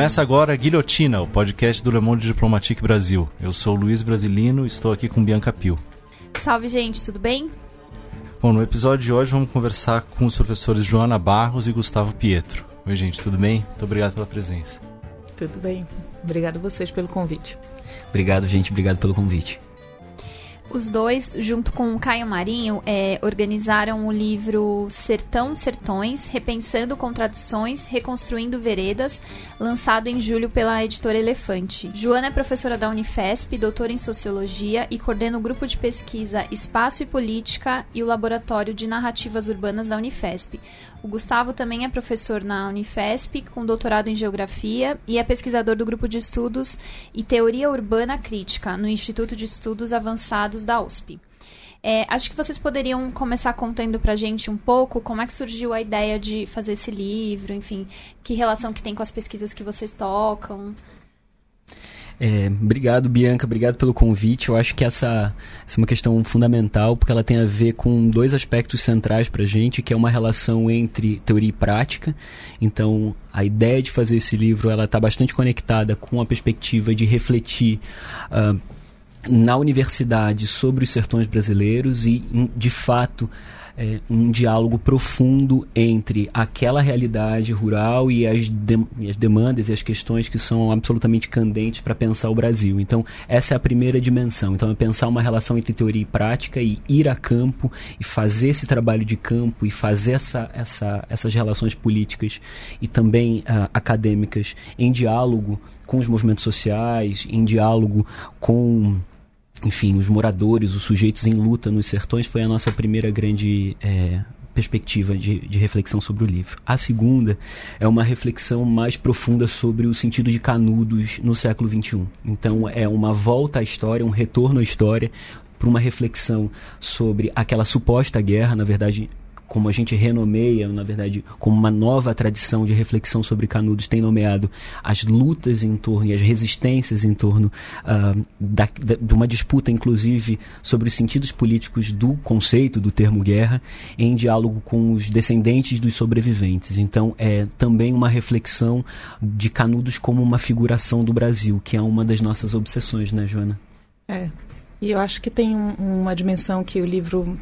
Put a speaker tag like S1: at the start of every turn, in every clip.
S1: Começa agora a Guilhotina, o podcast do Le Monde Diplomatique Brasil. Eu sou Luiz Brasilino e estou aqui com Bianca Pio.
S2: Salve, gente, tudo bem?
S1: Bom, no episódio de hoje vamos conversar com os professores Joana Barros e Gustavo Pietro. Oi, gente, tudo bem? Muito obrigado pela presença.
S3: Tudo bem. Obrigado a vocês pelo convite.
S4: Obrigado, gente. Obrigado pelo convite.
S2: Os dois, junto com o Caio Marinho, é, organizaram o livro Sertão Sertões, Repensando Contradições, Reconstruindo Veredas, lançado em julho pela editora Elefante. Joana é professora da Unifesp, doutora em Sociologia e coordena o grupo de pesquisa Espaço e Política e o Laboratório de Narrativas Urbanas da Unifesp. O Gustavo também é professor na Unifesp, com doutorado em Geografia, e é pesquisador do grupo de estudos e Teoria Urbana Crítica, no Instituto de Estudos Avançados da USP. É, acho que vocês poderiam começar contando pra gente um pouco como é que surgiu a ideia de fazer esse livro, enfim, que relação que tem com as pesquisas que vocês tocam.
S4: É, obrigado, Bianca, obrigado pelo convite. Eu acho que essa, essa, é uma questão fundamental, porque ela tem a ver com dois aspectos centrais para a gente, que é uma relação entre teoria e prática. Então, a ideia de fazer esse livro ela está bastante conectada com a perspectiva de refletir uh, na universidade sobre os sertões brasileiros e, de fato, é, um diálogo profundo entre aquela realidade rural e as, de, e as demandas e as questões que são absolutamente candentes para pensar o Brasil. Então, essa é a primeira dimensão. Então, é pensar uma relação entre teoria e prática e ir a campo e fazer esse trabalho de campo e fazer essa, essa, essas relações políticas e também uh, acadêmicas em diálogo com os movimentos sociais, em diálogo com enfim, os moradores, os sujeitos em luta nos sertões, foi a nossa primeira grande é, perspectiva de, de, reflexão sobre o livro. A segunda é uma reflexão mais profunda sobre o sentido de Canudos no século XXI. Então, é uma volta à história, um retorno à história, para uma reflexão sobre aquela suposta guerra, na verdade, como a gente renomeia, na verdade, como uma nova tradição de reflexão sobre Canudos, tem nomeado as lutas em torno e as resistências em torno uh, da, da, de uma disputa, inclusive, sobre os sentidos políticos do conceito do termo guerra, em diálogo com os descendentes dos sobreviventes. Então, é também uma reflexão de Canudos como uma figuração do Brasil, que é uma das nossas obsessões, né, Joana?
S3: É. E eu acho que tem um, uma dimensão que o livro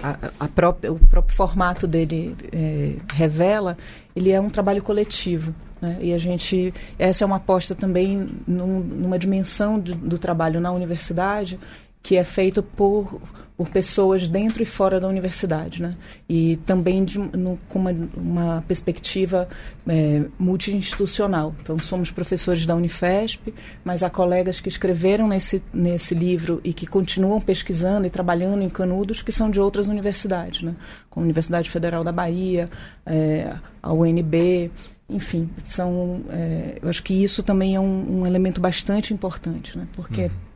S3: a, a própria, o próprio formato dele é, revela, ele é um trabalho coletivo. Né? E a gente, essa é uma aposta também num, numa dimensão do, do trabalho na universidade que é feito por, por pessoas dentro e fora da universidade, né? E também de, no, com uma, uma perspectiva é, multi-institucional. Então, somos professores da Unifesp, mas há colegas que escreveram nesse, nesse livro e que continuam pesquisando e trabalhando em Canudos que são de outras universidades, né? Como a Universidade Federal da Bahia, é, a UNB, enfim, são, é, eu acho que isso também é um, um elemento bastante importante, né? Porque... Uhum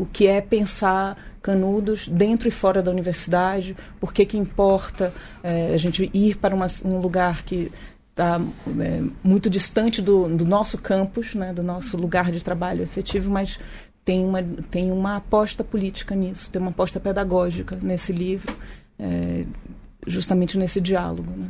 S3: o que é pensar canudos dentro e fora da universidade, por que importa é, a gente ir para uma, um lugar que está é, muito distante do, do, nosso campus, né, do nosso lugar de trabalho efetivo, mas tem uma, tem uma aposta política nisso, tem uma aposta pedagógica nesse livro, é, justamente nesse diálogo. Né?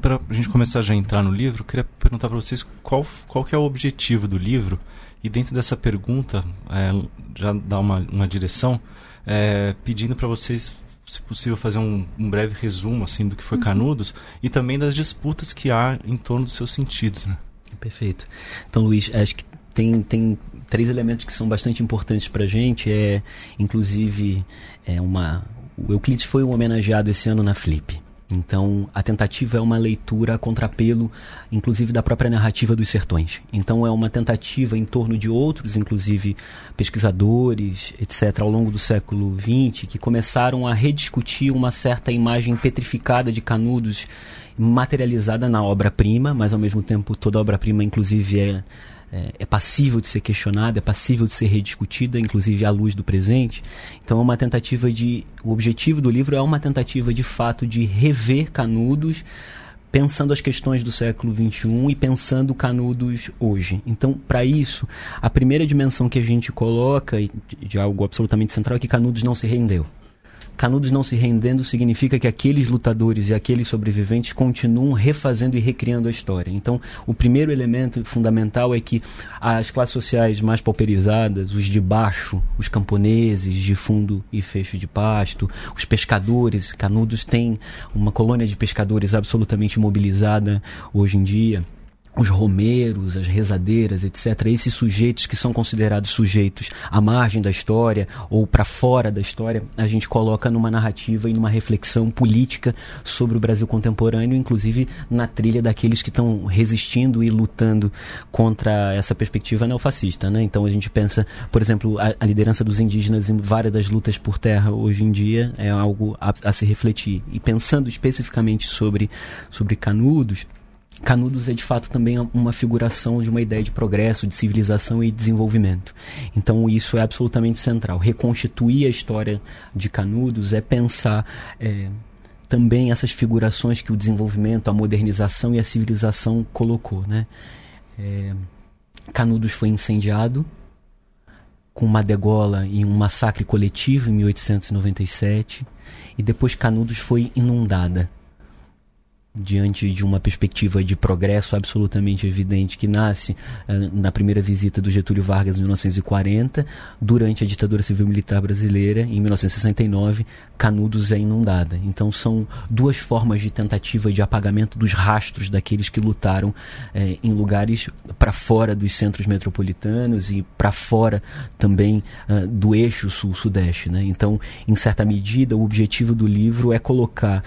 S1: Para a gente começar já a entrar no livro, queria perguntar para vocês qual, qual que é o objetivo do livro e dentro dessa pergunta, é, já dá uma, uma direção, é, pedindo para vocês, se possível, fazer um, um, breve resumo assim do que foi uhum. Canudos e também das disputas que há em torno dos seus sentidos. Né?
S4: Perfeito. Então, Luiz, acho que tem, tem três elementos que são bastante importantes para a gente. É, inclusive, é uma, o Euclides foi um homenageado esse ano na Flip. Então, a tentativa é uma leitura a contrapelo, inclusive da própria narrativa dos sertões. Então, é uma tentativa em torno de outros, inclusive pesquisadores, etc., ao longo do século XX, que começaram a rediscutir uma certa imagem petrificada de Canudos materializada na obra-prima, mas ao mesmo tempo toda obra-prima, inclusive, é é, é, passível de ser questionada, é passível de ser rediscutida, inclusive à luz do presente. Então é uma tentativa de. O objetivo do livro é uma tentativa de fato de rever Canudos, pensando as questões do século XXI e pensando Canudos hoje. Então, para isso, a primeira dimensão que a gente coloca, de algo absolutamente central, é que Canudos não se rendeu. Canudos não se rendendo significa que aqueles lutadores e aqueles sobreviventes continuam refazendo e recriando a história. Então, o primeiro elemento fundamental é que as classes sociais mais pauperizadas, os de baixo, os camponeses de fundo e fecho de pasto, os pescadores, Canudos tem uma colônia de pescadores absolutamente mobilizada hoje em dia os romeiros, as rezadeiras, etc., esses sujeitos que são considerados sujeitos à margem da história ou para fora da história, a gente coloca numa narrativa e numa reflexão política sobre o Brasil contemporâneo, inclusive na trilha daqueles que estão resistindo e lutando contra essa perspectiva neofascista. Né? Então a gente pensa, por exemplo, a, a liderança dos indígenas em várias das lutas por terra hoje em dia é algo a, a se refletir. E pensando especificamente sobre, sobre Canudos, Canudos é de fato também uma figuração de uma ideia de progresso, de civilização e desenvolvimento. Então isso é absolutamente central. Reconstituir a história de Canudos é pensar é, também essas figurações que o desenvolvimento, a modernização e a civilização colocou. Né? É, Canudos foi incendiado com uma degola e um massacre coletivo em 1897 e depois Canudos foi inundada diante de uma perspectiva de progresso absolutamente evidente que nasce uh, na primeira visita do Getúlio Vargas em 1940, durante a ditadura civil militar brasileira em 1969, Canudos é inundada. Então são duas formas de tentativa de apagamento dos rastros daqueles que lutaram eh, em lugares para fora dos centros metropolitanos e para fora também uh, do eixo sul-sudeste. Né? Então, em certa medida, o objetivo do livro é colocar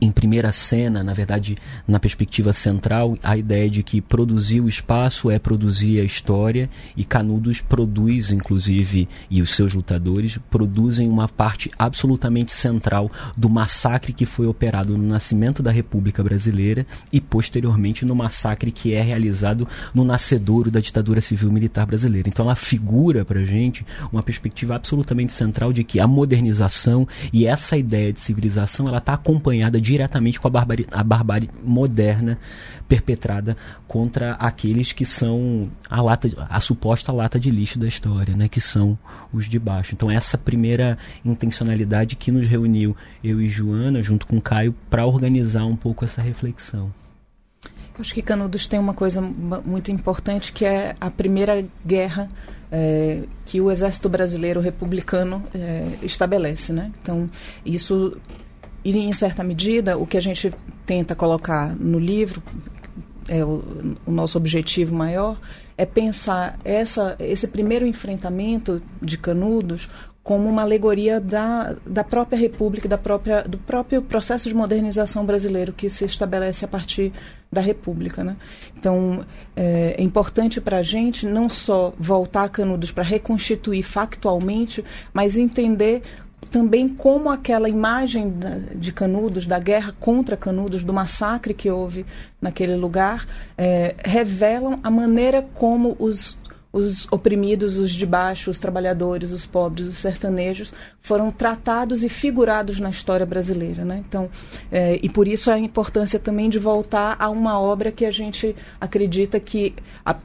S4: em primeira cena, na verdade, na perspectiva central, a ideia de que produzir o espaço é produzir a história e Canudos produz, inclusive, e os seus lutadores produzem uma parte absolutamente central do massacre que foi operado no nascimento da República Brasileira e posteriormente no massacre que é realizado no nascedouro da ditadura civil militar brasileira. Então ela figura para gente uma perspectiva absolutamente central de que a modernização e essa ideia de civilização ela está acompanhada diretamente com a barbárie, a barbárie moderna perpetrada contra aqueles que são a lata, a suposta lata de lixo da história, né, que são os de baixo. Então essa primeira intencionalidade que nos reuniu eu e Joana junto com Caio para organizar um pouco essa reflexão.
S3: Acho que Canudos tem uma coisa muito importante que é a primeira guerra é, que o exército brasileiro republicano é, estabelece, né? Então isso e, em certa medida, o que a gente tenta colocar no livro, é o, o nosso objetivo maior, é pensar essa, esse primeiro enfrentamento de Canudos como uma alegoria da, da própria República, da própria, do próprio processo de modernização brasileiro que se estabelece a partir da República. Né? Então, é, é importante para a gente não só voltar a Canudos para reconstituir factualmente, mas entender também como aquela imagem de Canudos, da guerra contra Canudos, do massacre que houve naquele lugar, é, revelam a maneira como os, os oprimidos, os de baixo, os trabalhadores, os pobres, os sertanejos, foram tratados e figurados na história brasileira. Né? Então, é, e por isso a importância também de voltar a uma obra que a gente acredita que. A,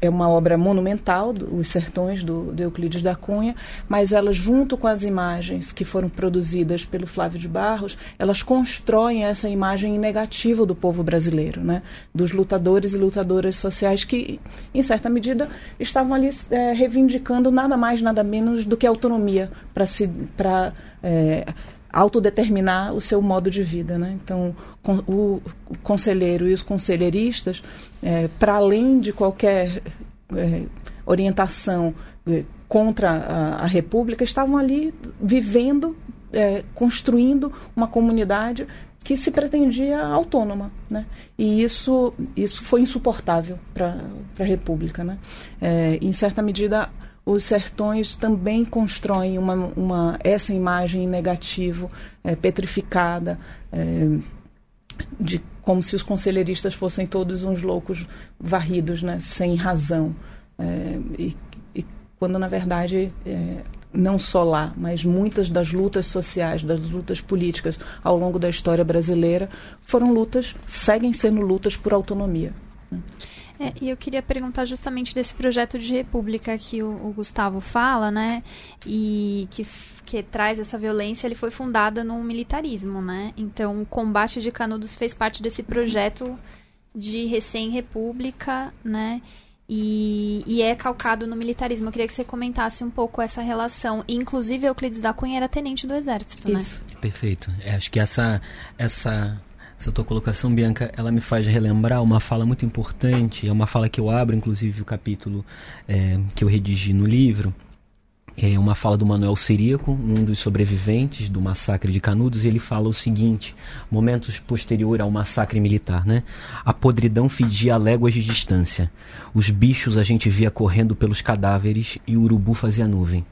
S3: é uma obra monumental, Os Sertões, do, do, Euclides da Cunha, mas ela, junto com as imagens que foram produzidas pelo Flávio de Barros, elas constroem essa imagem negativa do povo brasileiro, né? dos lutadores e lutadoras sociais que, em certa medida, estavam ali é, reivindicando nada mais, nada menos do que autonomia para se. Pra, é, autodeterminar o seu modo de vida. Né? Então, o, conselheiro e os conselheiristas, é, para além de qualquer é, orientação é, contra a, a, República, estavam ali vivendo, é, construindo uma comunidade que se pretendia autônoma. Né? E isso, isso foi insuportável para a República. Né? É, em certa medida, os sertões também constroem uma, uma, essa imagem negativa, é, petrificada, é, de como se os conselheiristas fossem todos uns loucos varridos, né, sem razão. É, e, e, quando, na verdade, é, não só lá, mas muitas das lutas sociais, das lutas políticas ao longo da história brasileira foram lutas, seguem sendo lutas por autonomia. Né?
S2: É, e eu queria perguntar justamente desse projeto de república que o, o Gustavo fala, né? E que, que traz essa violência, ele foi fundada no militarismo, né? Então, o combate de Canudos fez parte desse projeto de recém-república, né? E, e, é calcado no militarismo. Eu queria que você comentasse um pouco essa relação. Inclusive, Euclides da Cunha era tenente do Exército, Isso.
S4: né? Perfeito. É, acho que essa, essa, essa tua colocação, Bianca, ela me faz relembrar uma fala muito importante. É uma fala que eu abro, inclusive, o capítulo é, que eu redigi no livro é uma fala do Manuel Siríaco, um dos sobreviventes do massacre de Canudos, e ele fala o seguinte, momentos posterior ao massacre militar, né? A podridão fedia a léguas de distância. Os bichos a gente via correndo pelos cadáveres e o urubu fazia nuvem.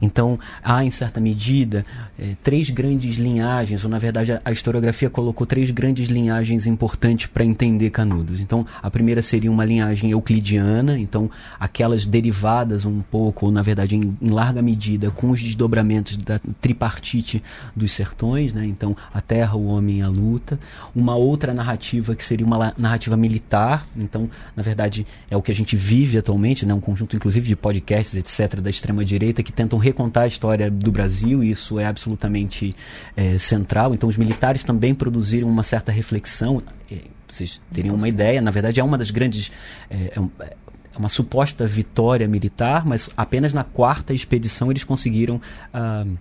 S4: Então, há, em certa medida, é, três grandes linhagens, ou na verdade a historiografia colocou três grandes linhagens importantes para entender Canudos. Então, a primeira seria uma linhagem euclidiana, então aquelas derivadas um pouco, ou na verdade em, em larga medida, com os desdobramentos da tripartite dos sertões, né? então a terra, o homem e a luta. Uma outra narrativa que seria uma narrativa militar, então, na verdade, é o que a gente vive atualmente, né? um conjunto inclusive de podcasts, etc., da extrema-direita, que tentam recontar a história do Brasil, e isso é absolutamente é, central. Então, os militares também produziram uma certa reflexão. É, vocês teriam uma ideia, na verdade, é uma das grandes. É, é, é uma suposta vitória militar, mas apenas na quarta expedição eles conseguiram. Uh,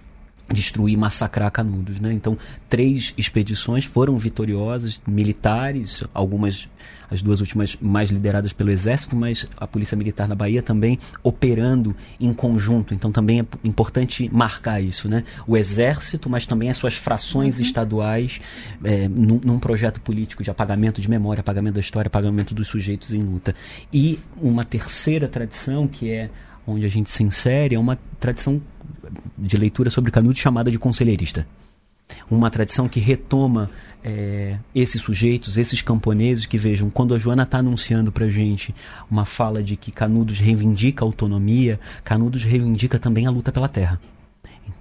S4: destruir, massacrar Canudos, né? Então, três expedições foram vitoriosas, militares, algumas as duas últimas mais lideradas pelo exército, mas a polícia militar na Bahia também operando em conjunto. Então, também é importante marcar isso, né? O exército, mas também as suas frações uhum. estaduais é, num, num, projeto político de apagamento de memória, apagamento da história, apagamento dos sujeitos em luta. E uma terceira tradição que é onde a gente se insere é uma tradição de leitura sobre Canudos chamada de conselheirista. Uma tradição que retoma é, esses sujeitos, esses camponeses que vejam, quando a Joana está anunciando para gente uma fala de que Canudos reivindica a autonomia, Canudos reivindica também a luta pela terra.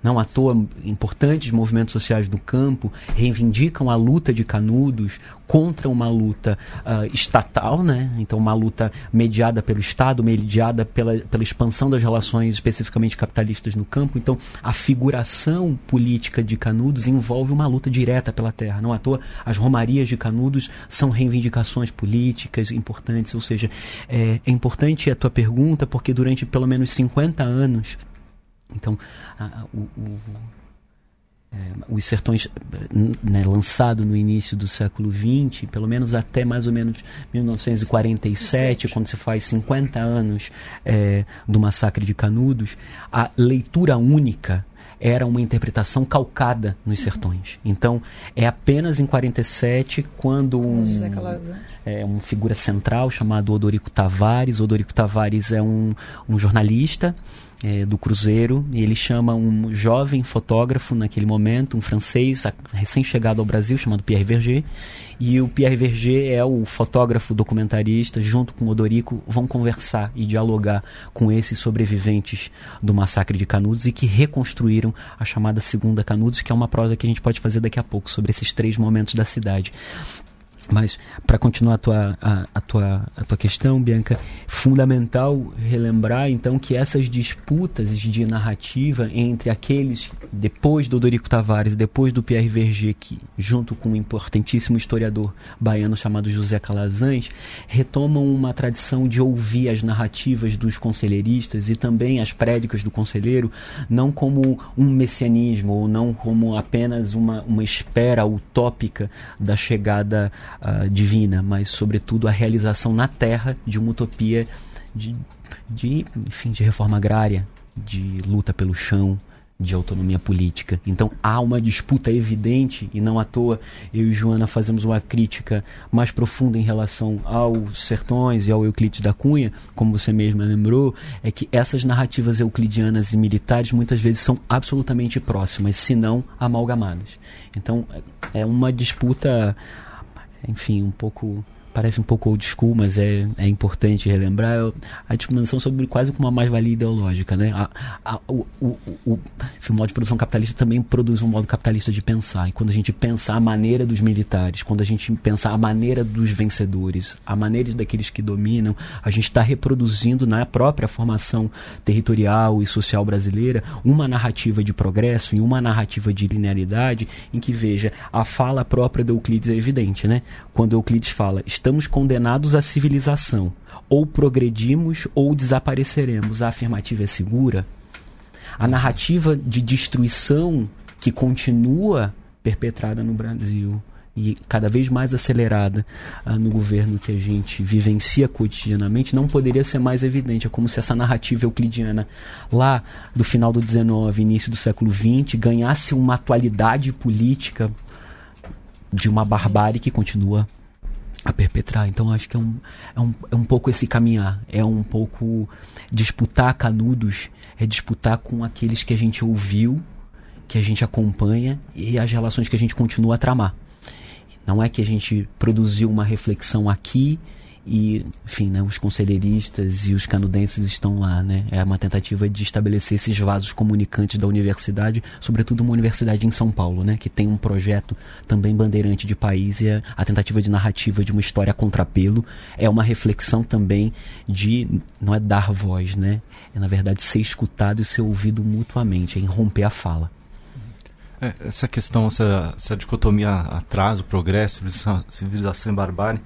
S4: Não à toa, importantes movimentos sociais do campo reivindicam a luta de Canudos contra uma luta uh, estatal, né? então uma luta mediada pelo Estado, mediada pela, pela expansão das relações especificamente capitalistas no campo. Então, a figuração política de Canudos envolve uma luta direta pela terra. Não à toa, as romarias de Canudos são reivindicações políticas importantes. Ou seja, é, é importante a tua pergunta porque durante pelo menos 50 anos então, a, o, o, é, os sertões, né, lançado no início do século XX, pelo menos até mais ou menos 1947, quando se faz 50 anos é, do massacre de Canudos, a leitura única era uma interpretação calcada nos sertões. Então, é apenas em 47 quando um, é, uma figura central chamado Odorico Tavares, Odorico Tavares é um, um jornalista é, do Cruzeiro e ele chama um jovem fotógrafo naquele momento, um francês recém-chegado ao Brasil chamado Pierre Verger e o Pierre Verger é o fotógrafo documentarista junto com o Odorico vão conversar e dialogar com esses sobreviventes do massacre de Canudos e que reconstruíram a chamada Segunda Canudos, que é uma prosa que a gente pode fazer daqui a pouco sobre esses três momentos da cidade. Mas, para continuar a tua, a, a, tua, a tua questão, Bianca, fundamental relembrar, então, que essas disputas de narrativa entre aqueles, depois do Dorico Tavares, depois do Pierre Verger, que, junto com um importantíssimo historiador baiano chamado José Calazans, retomam uma tradição de ouvir as narrativas dos conselheiristas e também as prédicas do conselheiro, não como um messianismo, ou não como apenas uma, uma espera utópica da chegada uh, divina, mas sobretudo a realização na terra de uma utopia de, de, enfim, de reforma agrária, de luta pelo chão, de autonomia política. Então há uma disputa evidente e não à toa eu e Joana fazemos uma crítica mais profunda em relação aos sertões e ao Euclides da Cunha, como você mesma lembrou, é que essas narrativas euclidianas e militares muitas vezes são absolutamente próximas, se não amalgamadas. Então é uma disputa enfim, um pouco parece um pouco old school, mas é, é importante relembrar a discriminação sobre quase como uma mais-valia ideológica, né? A, a, o, o, o, o modo de produção capitalista também produz um modo capitalista de pensar. E quando a gente pensa a maneira dos militares, quando a gente pensa a maneira dos vencedores, a maneira daqueles que dominam, a gente está reproduzindo na própria formação territorial e social brasileira uma narrativa de progresso e uma narrativa de linearidade em que, veja, a fala própria de Euclides é evidente, né? Quando Euclides fala, estamos condenados à civilização. Ou progredimos ou desapareceremos. A afirmativa é segura? A narrativa de destruição que continua perpetrada no Brasil e cada vez mais acelerada uh, no governo que a gente vivencia cotidianamente, não poderia ser mais evidente. É como se essa narrativa euclidiana lá do final do XIX, início do século XX, ganhasse uma atualidade política de uma barbárie que continua a perpetrar. Então acho que é um, é um, é um pouco esse caminhar, é um pouco disputar canudos, é disputar com aqueles que a gente ouviu, que a gente acompanha e as relações que a gente continua a tramar. Não é que a gente produziu uma reflexão aqui e, enfim, né, os conselheiristas e os canudenses estão lá, né? É uma tentativa de estabelecer esses vasos comunicantes da universidade, sobretudo uma universidade em São Paulo, né? Que tem um projeto também bandeirante de país e a, a tentativa de narrativa de uma história contrapelo é uma reflexão também de, não é dar voz, né? É, na verdade, ser escutado e ser ouvido mutuamente, é romper a fala.
S1: É, essa questão, essa, essa dicotomia atraso, progresso, civilização e barbárie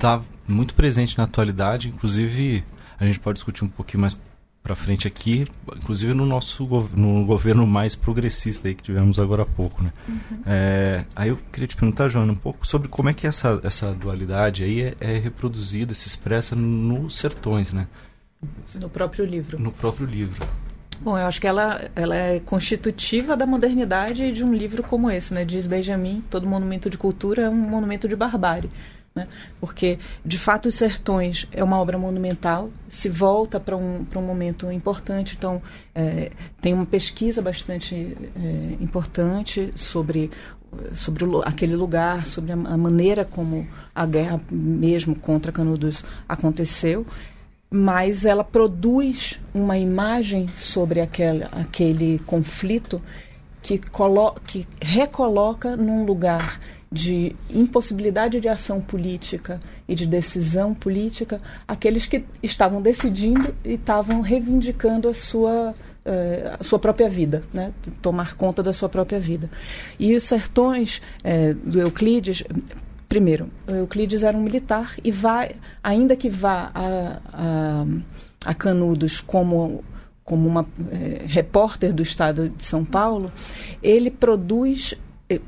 S1: está muito presente na atualidade, inclusive a gente pode discutir um pouquinho mais para frente aqui, inclusive no nosso no governo mais progressista aí que tivemos agora há pouco, né? Uhum. É, aí eu queria te perguntar, Joana, um pouco sobre como é que essa, essa dualidade aí é, é reproduzida, se expressa nos sertões, né?
S3: No próprio livro.
S1: No próprio livro.
S3: Bom, eu acho que ela, ela é constitutiva da modernidade de um livro como esse, né? Diz Benjamin, todo monumento de cultura é um monumento de barbárie. Né? Porque, de fato, Os Sertões é uma obra monumental, se volta para um, um momento importante. Então, é, tem uma pesquisa bastante é, importante sobre, sobre o, aquele lugar, sobre a, a, maneira como a guerra mesmo contra Canudos aconteceu. Mas ela produz uma imagem sobre aquele, aquele conflito que, colo que recoloca num lugar de impossibilidade de ação política e de decisão política aqueles que estavam decidindo e estavam reivindicando a sua eh, a sua própria vida, né? tomar conta da sua própria vida. E os sertões eh, do Euclides, primeiro, Euclides era um militar e vai, ainda que vá a, a, a Canudos como como uma eh, repórter do Estado de São Paulo, ele produz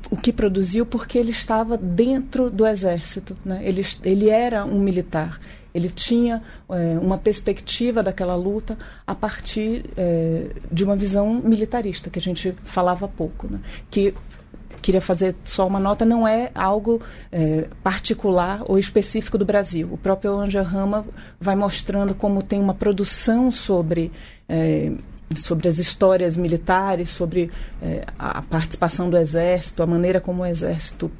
S3: o que produziu porque ele estava dentro do exército, né? ele, ele era um militar. Ele tinha é, uma perspectiva daquela luta a partir é, de uma visão militarista, que a gente falava pouco. Né? Que queria fazer só uma nota, não é algo é, particular ou específico do Brasil. O próprio Anja Rama vai mostrando como tem uma produção sobre sobre as histórias militares, sobre é, a participação do Exército, a maneira como o Exército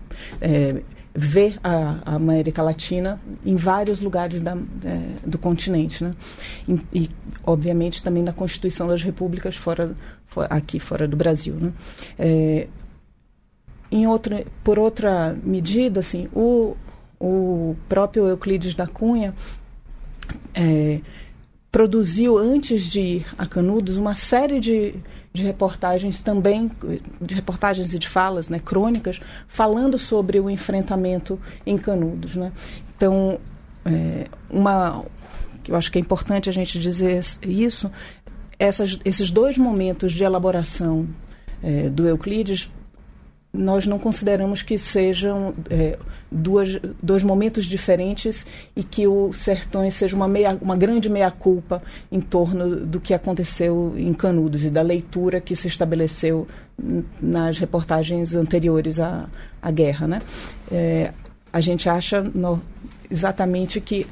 S3: é, vê a, a, América Latina em vários lugares da, é, do continente. Né? E, e, obviamente, também na Constituição das Repúblicas fora, for, aqui fora do Brasil. Né? Em outra, por outra medida, assim, o, o próprio Euclides da Cunha produziu, antes de ir a Canudos, uma série de, de reportagens também, de reportagens e de falas, né, crônicas, falando sobre o enfrentamento em Canudos. Né? Então, é, uma, que eu acho que é importante a gente dizer isso, essas, esses dois momentos de elaboração é, do Euclides nós não consideramos que sejam é, duas, dois momentos diferentes e que o Sertões seja uma, meia, uma grande meia-culpa em torno do que aconteceu em Canudos e da leitura que se estabeleceu nas reportagens anteriores à, à guerra. Né? É, a gente acha no, exatamente que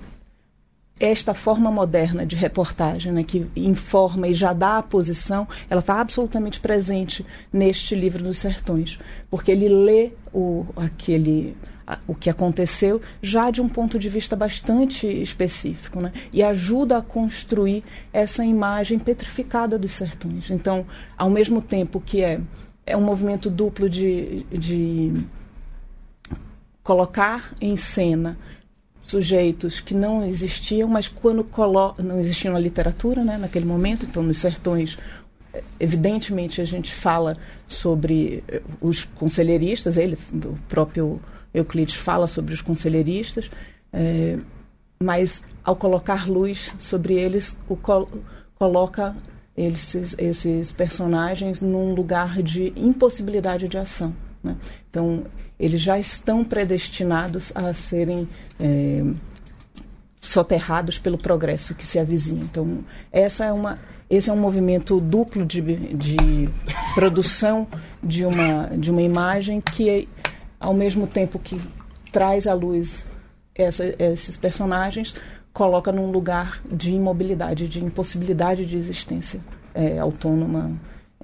S3: esta forma moderna de reportagem, né, que informa e já dá a posição, ela está absolutamente presente neste livro dos sertões, porque ele lê o, aquele o que aconteceu já de um ponto de vista bastante específico, né? E ajuda a construir essa imagem petrificada dos sertões. Então, ao mesmo tempo que é é um movimento duplo de, de colocar em cena sujeitos que não existiam, mas quando não existiam na literatura, né, naquele momento, então nos sertões evidentemente a gente fala sobre eh, os conselheiristas, ele, o próprio Euclides fala sobre os conselheiristas, é, mas ao colocar luz sobre eles, o col coloca esses personagens num lugar de impossibilidade de ação. Né? Então, eles já estão predestinados a serem é, soterrados pelo progresso que se avizinha. Então, essa é uma, esse é um movimento duplo de, de produção de uma, de uma imagem que, ao mesmo tempo que traz à luz essa, esses personagens, coloca num lugar de imobilidade, de impossibilidade de existência é, autônoma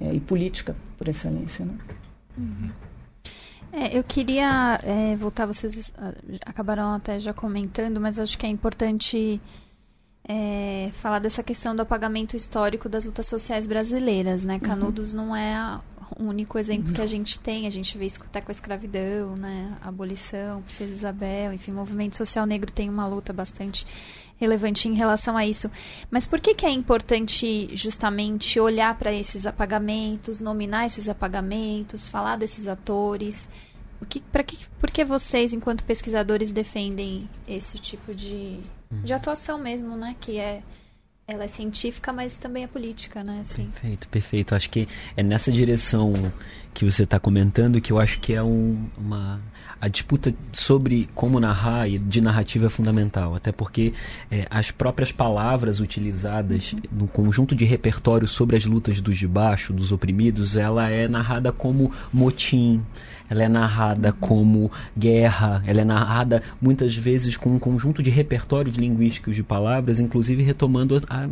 S3: é, e política, por excelência. Né?
S2: Uhum. É, eu queria é, voltar, vocês ah, acabaram até já comentando, mas acho que é importante é, falar dessa questão do apagamento histórico das lutas sociais brasileiras, né? Uhum. Canudos uhum. não é o único exemplo que a gente tem, a gente vê isso até com a escravidão, né? A abolição, Princesa Isabel, enfim, o movimento social negro tem uma luta bastante relevante em relação a isso. Mas por que, que é importante justamente olhar para esses apagamentos, nominar esses apagamentos, falar desses atores? O que, pra que, por que vocês, enquanto pesquisadores, defendem esse tipo de, de uhum. atuação mesmo, né? Que é ela é científica, mas também é política, né? Assim.
S4: Perfeito, perfeito. Acho que é nessa direção que você está comentando que eu acho que é um, uma a disputa sobre como narrar e de narrativa é fundamental, até porque é, as próprias palavras utilizadas uhum. no conjunto de repertório sobre as lutas dos de baixo, dos oprimidos, ela é narrada como motim, ela é narrada como guerra, ela é narrada muitas vezes com um conjunto de repertórios linguísticos de palavras, inclusive retomando a,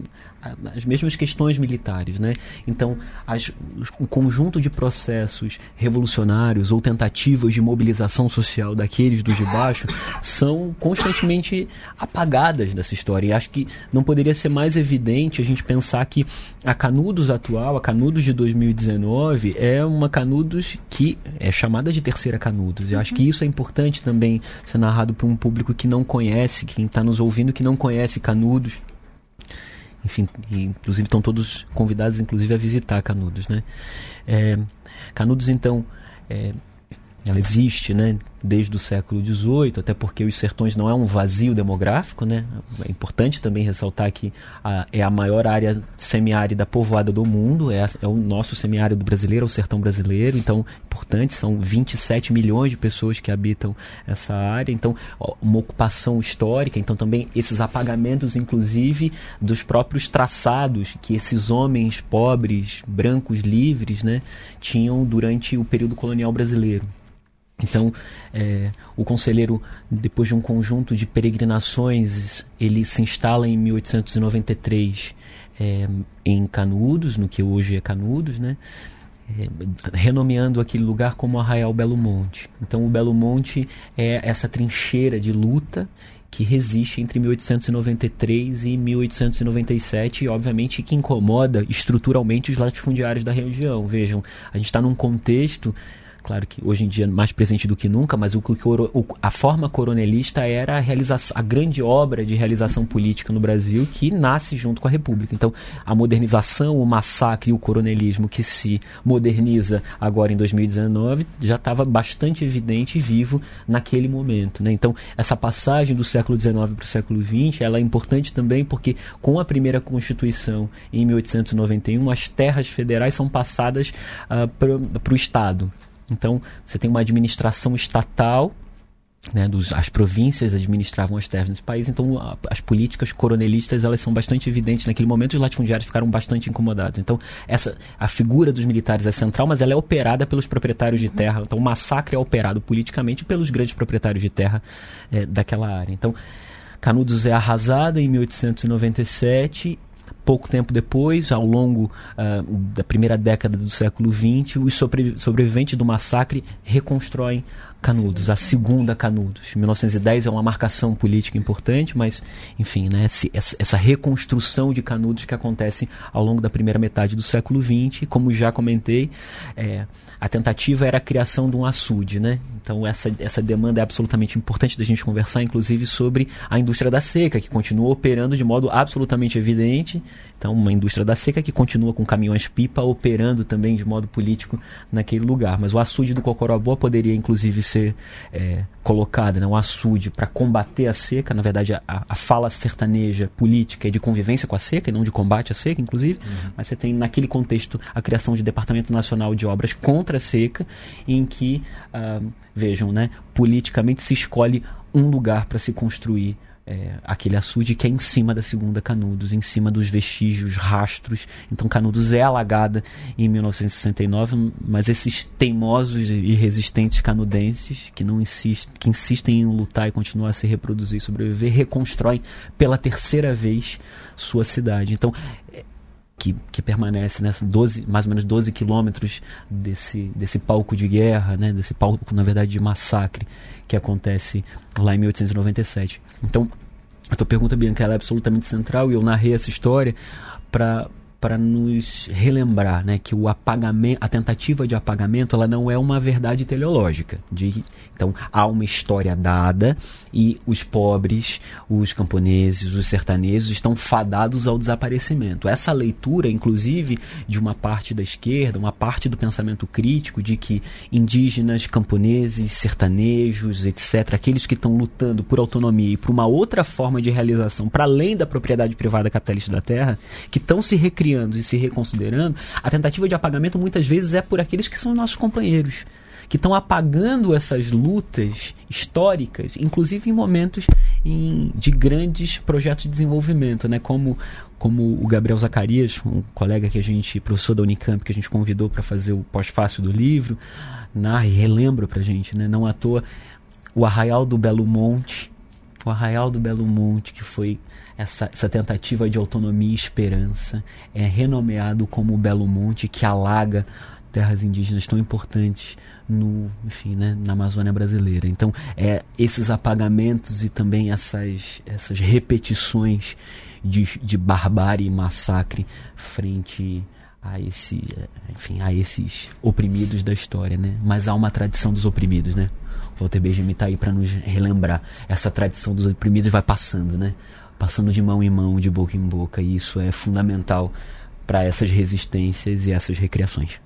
S4: as mesmas questões militares, né? Então, as, o conjunto de processos revolucionários ou tentativas de mobilização social daqueles dos de baixo são constantemente apagadas dessa história. E acho que não poderia ser mais evidente a gente pensar que a Canudos atual, a Canudos de 2019, é uma Canudos que é chamada de terceira Canudos. E acho que isso é importante também ser narrado para um público que não conhece, quem está nos ouvindo que não conhece Canudos enfim, e, inclusive estão todos convidados, inclusive, a visitar Canudos, né? É, Canudos, então, é, ela existe, né? Desde o século XVIII, até porque os sertões não é um vazio demográfico, né? É importante também ressaltar que a, é a maior área semiárida povoada do mundo, é, a, é o nosso semiárido brasileiro, é o sertão brasileiro, então importante, são 27 milhões de pessoas que habitam essa área, então uma ocupação histórica, então também esses apagamentos, inclusive, dos próprios traçados que esses homens pobres, brancos, livres, né, tinham durante o período colonial brasileiro. Então, é, o conselheiro, depois de um conjunto de peregrinações, ele se instala em 1893 é, em Canudos, no que hoje é Canudos, né? É, renomeando aquele lugar como Arraial Belo Monte. Então, o Belo Monte é essa trincheira de luta que resiste entre 1893 e 1897 e, obviamente, que incomoda estruturalmente os latifundiários da região. Vejam, a gente está num contexto claro que hoje em dia mais presente do que nunca, mas o, o, a forma coronelista era a, realização, a grande obra de realização política no Brasil que nasce junto com a República. Então, a modernização, o massacre e o coronelismo que se moderniza agora em 2019 já estava bastante evidente e vivo naquele momento. Né? Então, essa passagem do século XIX para o século XX ela é importante também porque com a primeira Constituição em 1891 as terras federais são passadas uh, para o Estado. Então, você tem uma administração estatal, né, dos, as províncias administravam as terras nesse país, então a, as políticas coronelistas elas são bastante evidentes naquele momento os latifundiários ficaram bastante incomodados. Então, essa a figura dos militares é central, mas ela é operada pelos proprietários de terra. Então, o massacre é operado politicamente pelos grandes proprietários de terra é, daquela área. Então, Canudos é arrasada em 1897 pouco tempo depois, ao longo uh, da primeira década do século XX, os sobre, sobreviventes do massacre reconstroem Canudos, a segunda Canudos. 1910 é uma marcação política importante, mas, enfim, né, essa reconstrução de Canudos que acontece ao longo da primeira metade do século XX, como já comentei, é, a tentativa era a criação de um açude, né? Então essa, essa demanda é absolutamente importante da gente conversar, inclusive sobre a indústria da seca, que continua operando de modo absolutamente evidente. Então uma indústria da seca que continua com caminhões-pipa operando também de modo político naquele lugar. Mas o açude do Cocorobó poderia inclusive ser é, colocado, né? um açude para combater a seca. Na verdade, a, a, fala sertaneja política é de convivência com a seca e não de combate à seca, inclusive. Uhum. Mas você tem naquele contexto a criação de Departamento Nacional de Obras contra a seca, em que, uh, vejam, né, politicamente se escolhe um lugar para se construir é, aquele açude que é em cima da segunda Canudos, em cima dos vestígios, rastros. Então Canudos é alagada em 1969, mas esses teimosos e resistentes canudenses que não insistem, que insistem em lutar e continuar a se reproduzir e sobreviver, reconstroem pela terceira vez sua cidade. Então é, que, que, permanece nessa 12, mais ou menos 12 quilômetros desse, desse palco de guerra, né, desse palco, na verdade, de massacre que acontece lá em 1897. Então, a tua pergunta, Bianca, ela é absolutamente central e eu narrei essa história para para nos relembrar né, que o apagamento, a tentativa de apagamento ela não é uma verdade teleológica. De, então há uma história dada e os pobres, os camponeses, os sertanejos estão fadados ao desaparecimento. Essa leitura, inclusive, de uma parte da esquerda, uma parte do pensamento crítico de que indígenas, camponeses, sertanejos, etc., aqueles que estão lutando por autonomia e por uma outra forma de realização para além da propriedade privada capitalista da terra, que estão se recriando recriando e se reconsiderando, a tentativa de apagamento muitas vezes é por aqueles que são nossos companheiros, que estão apagando essas lutas históricas, inclusive em momentos em, de grandes projetos de desenvolvimento, né? como, como o Gabriel Zacarias, um colega que a gente, professor da Unicamp, que a gente convidou para fazer o pós-fácil do livro, narra e relembra para gente, né? não à toa, o Arraial do Belo Monte, o Arraial do Belo Monte, que foi essa, essa tentativa de autonomia e esperança, é renomeado como Belo Monte, que alaga terras indígenas tão importantes no, enfim, né, na Amazônia brasileira. Então, é esses apagamentos e também essas, essas repetições de, de barbárie e massacre frente a esse, enfim, a esses oprimidos da história, né? Mas há uma tradição dos oprimidos, né? O Walter Benjamin está aí para nos relembrar. Essa tradição dos oprimidos vai passando, né? passando de mão em mão, de boca em boca, e isso é fundamental para essas resistências e essas recriações.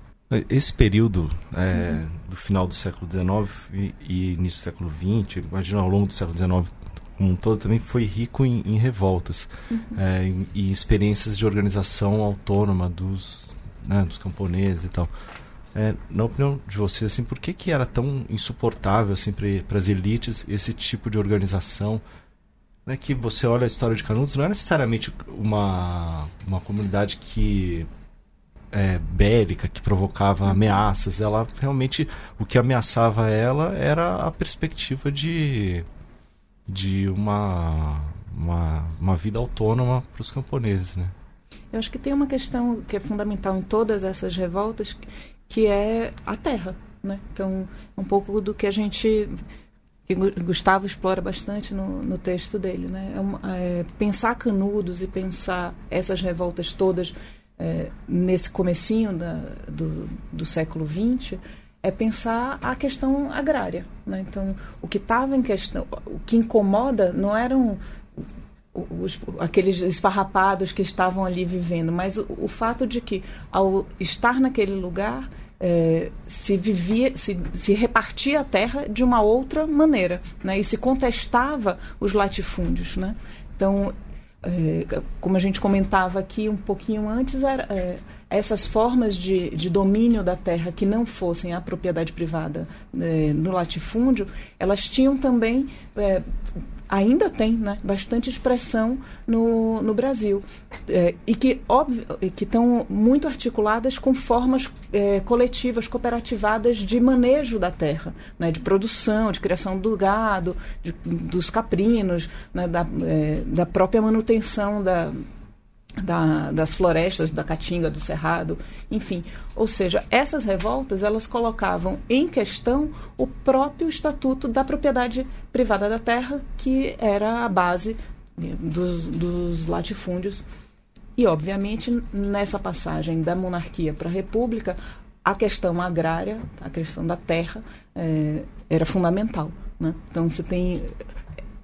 S1: Esse período é, do final do século XIX e, e, início do século XX, imagina ao longo do século XIX como um todo, também foi rico em, em revoltas uhum. é, e experiências de organização autônoma dos, né, dos camponeses e tal. É, na opinião de vocês, assim, por que, que era tão insuportável assim, para as elites esse tipo de organização? né, que você olha a história de Canudos, não é necessariamente uma, uma comunidade que é, bélica, que provocava ameaças. Ela realmente, o que ameaçava ela era a perspectiva de, de uma, uma, uma vida autônoma para os camponeses. Né?
S3: Eu acho que tem uma questão que é fundamental em todas essas revoltas, que é a terra. Né? Então, um pouco do que a gente que Gustavo explora bastante no, no texto dele. Né? É, é, pensar Canudos e pensar essas revoltas todas é, nesse comecinho da, do, do século XX é pensar a questão agrária. Né? Então, o que estava em questão, o que incomoda não eram os, aqueles esfarrapados que estavam ali vivendo, mas o, o fato de que, ao estar naquele lugar, é, se vivia, se, se repartia a terra de uma outra maneira, né? E se contestava os latifúndios, né? Então, é, como a gente comentava aqui um pouquinho antes, era, é, essas formas de, de, domínio da terra que não fossem a propriedade privada é, no latifúndio, elas tinham também é, ainda tem né, bastante expressão no, no Brasil. É, e que que estão muito articuladas com formas é, coletivas cooperativadas de manejo da terra né, de produção de criação do gado de, dos caprinos né, da, é, da própria manutenção da da, das florestas, da Caatinga, do Cerrado, enfim. Ou seja, essas revoltas elas colocavam em questão o próprio estatuto da propriedade privada da terra, que era a base dos, dos latifúndios. E, obviamente, nessa passagem da monarquia para a república, a questão agrária, a questão da terra, é, era fundamental. Né? Então, você tem.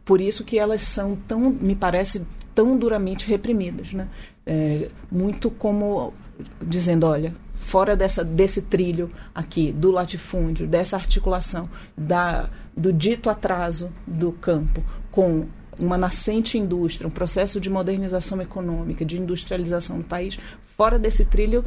S3: Por isso que elas são tão, me parece, tão duramente reprimidas, né? É, muito como dizendo, olha, fora dessa, desse trilho aqui, do latifúndio, dessa articulação, da, do dito atraso do campo com uma nascente indústria, um processo de modernização econômica, de industrialização do país, fora desse trilho,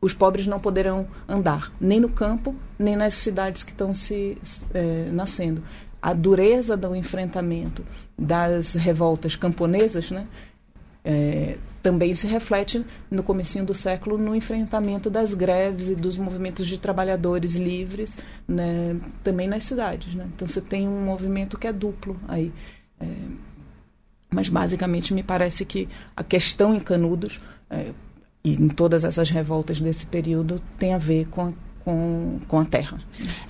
S3: os pobres não poderão andar, nem no campo, nem nas cidades que estão se é, nascendo a dureza do enfrentamento das revoltas camponesas, né, é, também se reflete no comecinho do século no enfrentamento das greves e dos movimentos de trabalhadores livres, né, também nas cidades. Né? Então você tem um movimento que é duplo aí. É, mas basicamente me parece que a questão em Canudos é, e em todas essas revoltas desse período tem a ver com com, com a terra.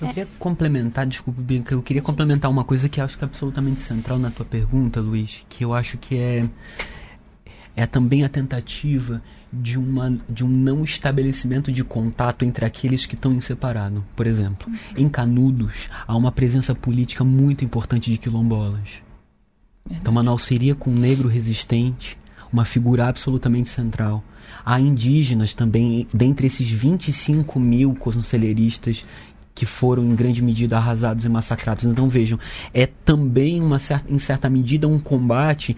S4: Eu queria complementar, desculpa, Bianca, eu queria complementar uma coisa que acho que é absolutamente central na tua pergunta, Luiz, que eu acho que é, é também a tentativa de, uma, de um não estabelecimento de contato entre aqueles que estão em separado. Por exemplo, uhum. em Canudos há uma presença política muito importante de quilombolas. Verdade. Então, Manaus seria com um negro resistente, uma figura absolutamente central. Há indígenas também, dentre esses 25 mil conselheiristas que foram em grande medida arrasados e massacrados. Então vejam, é também uma certa, em certa medida um combate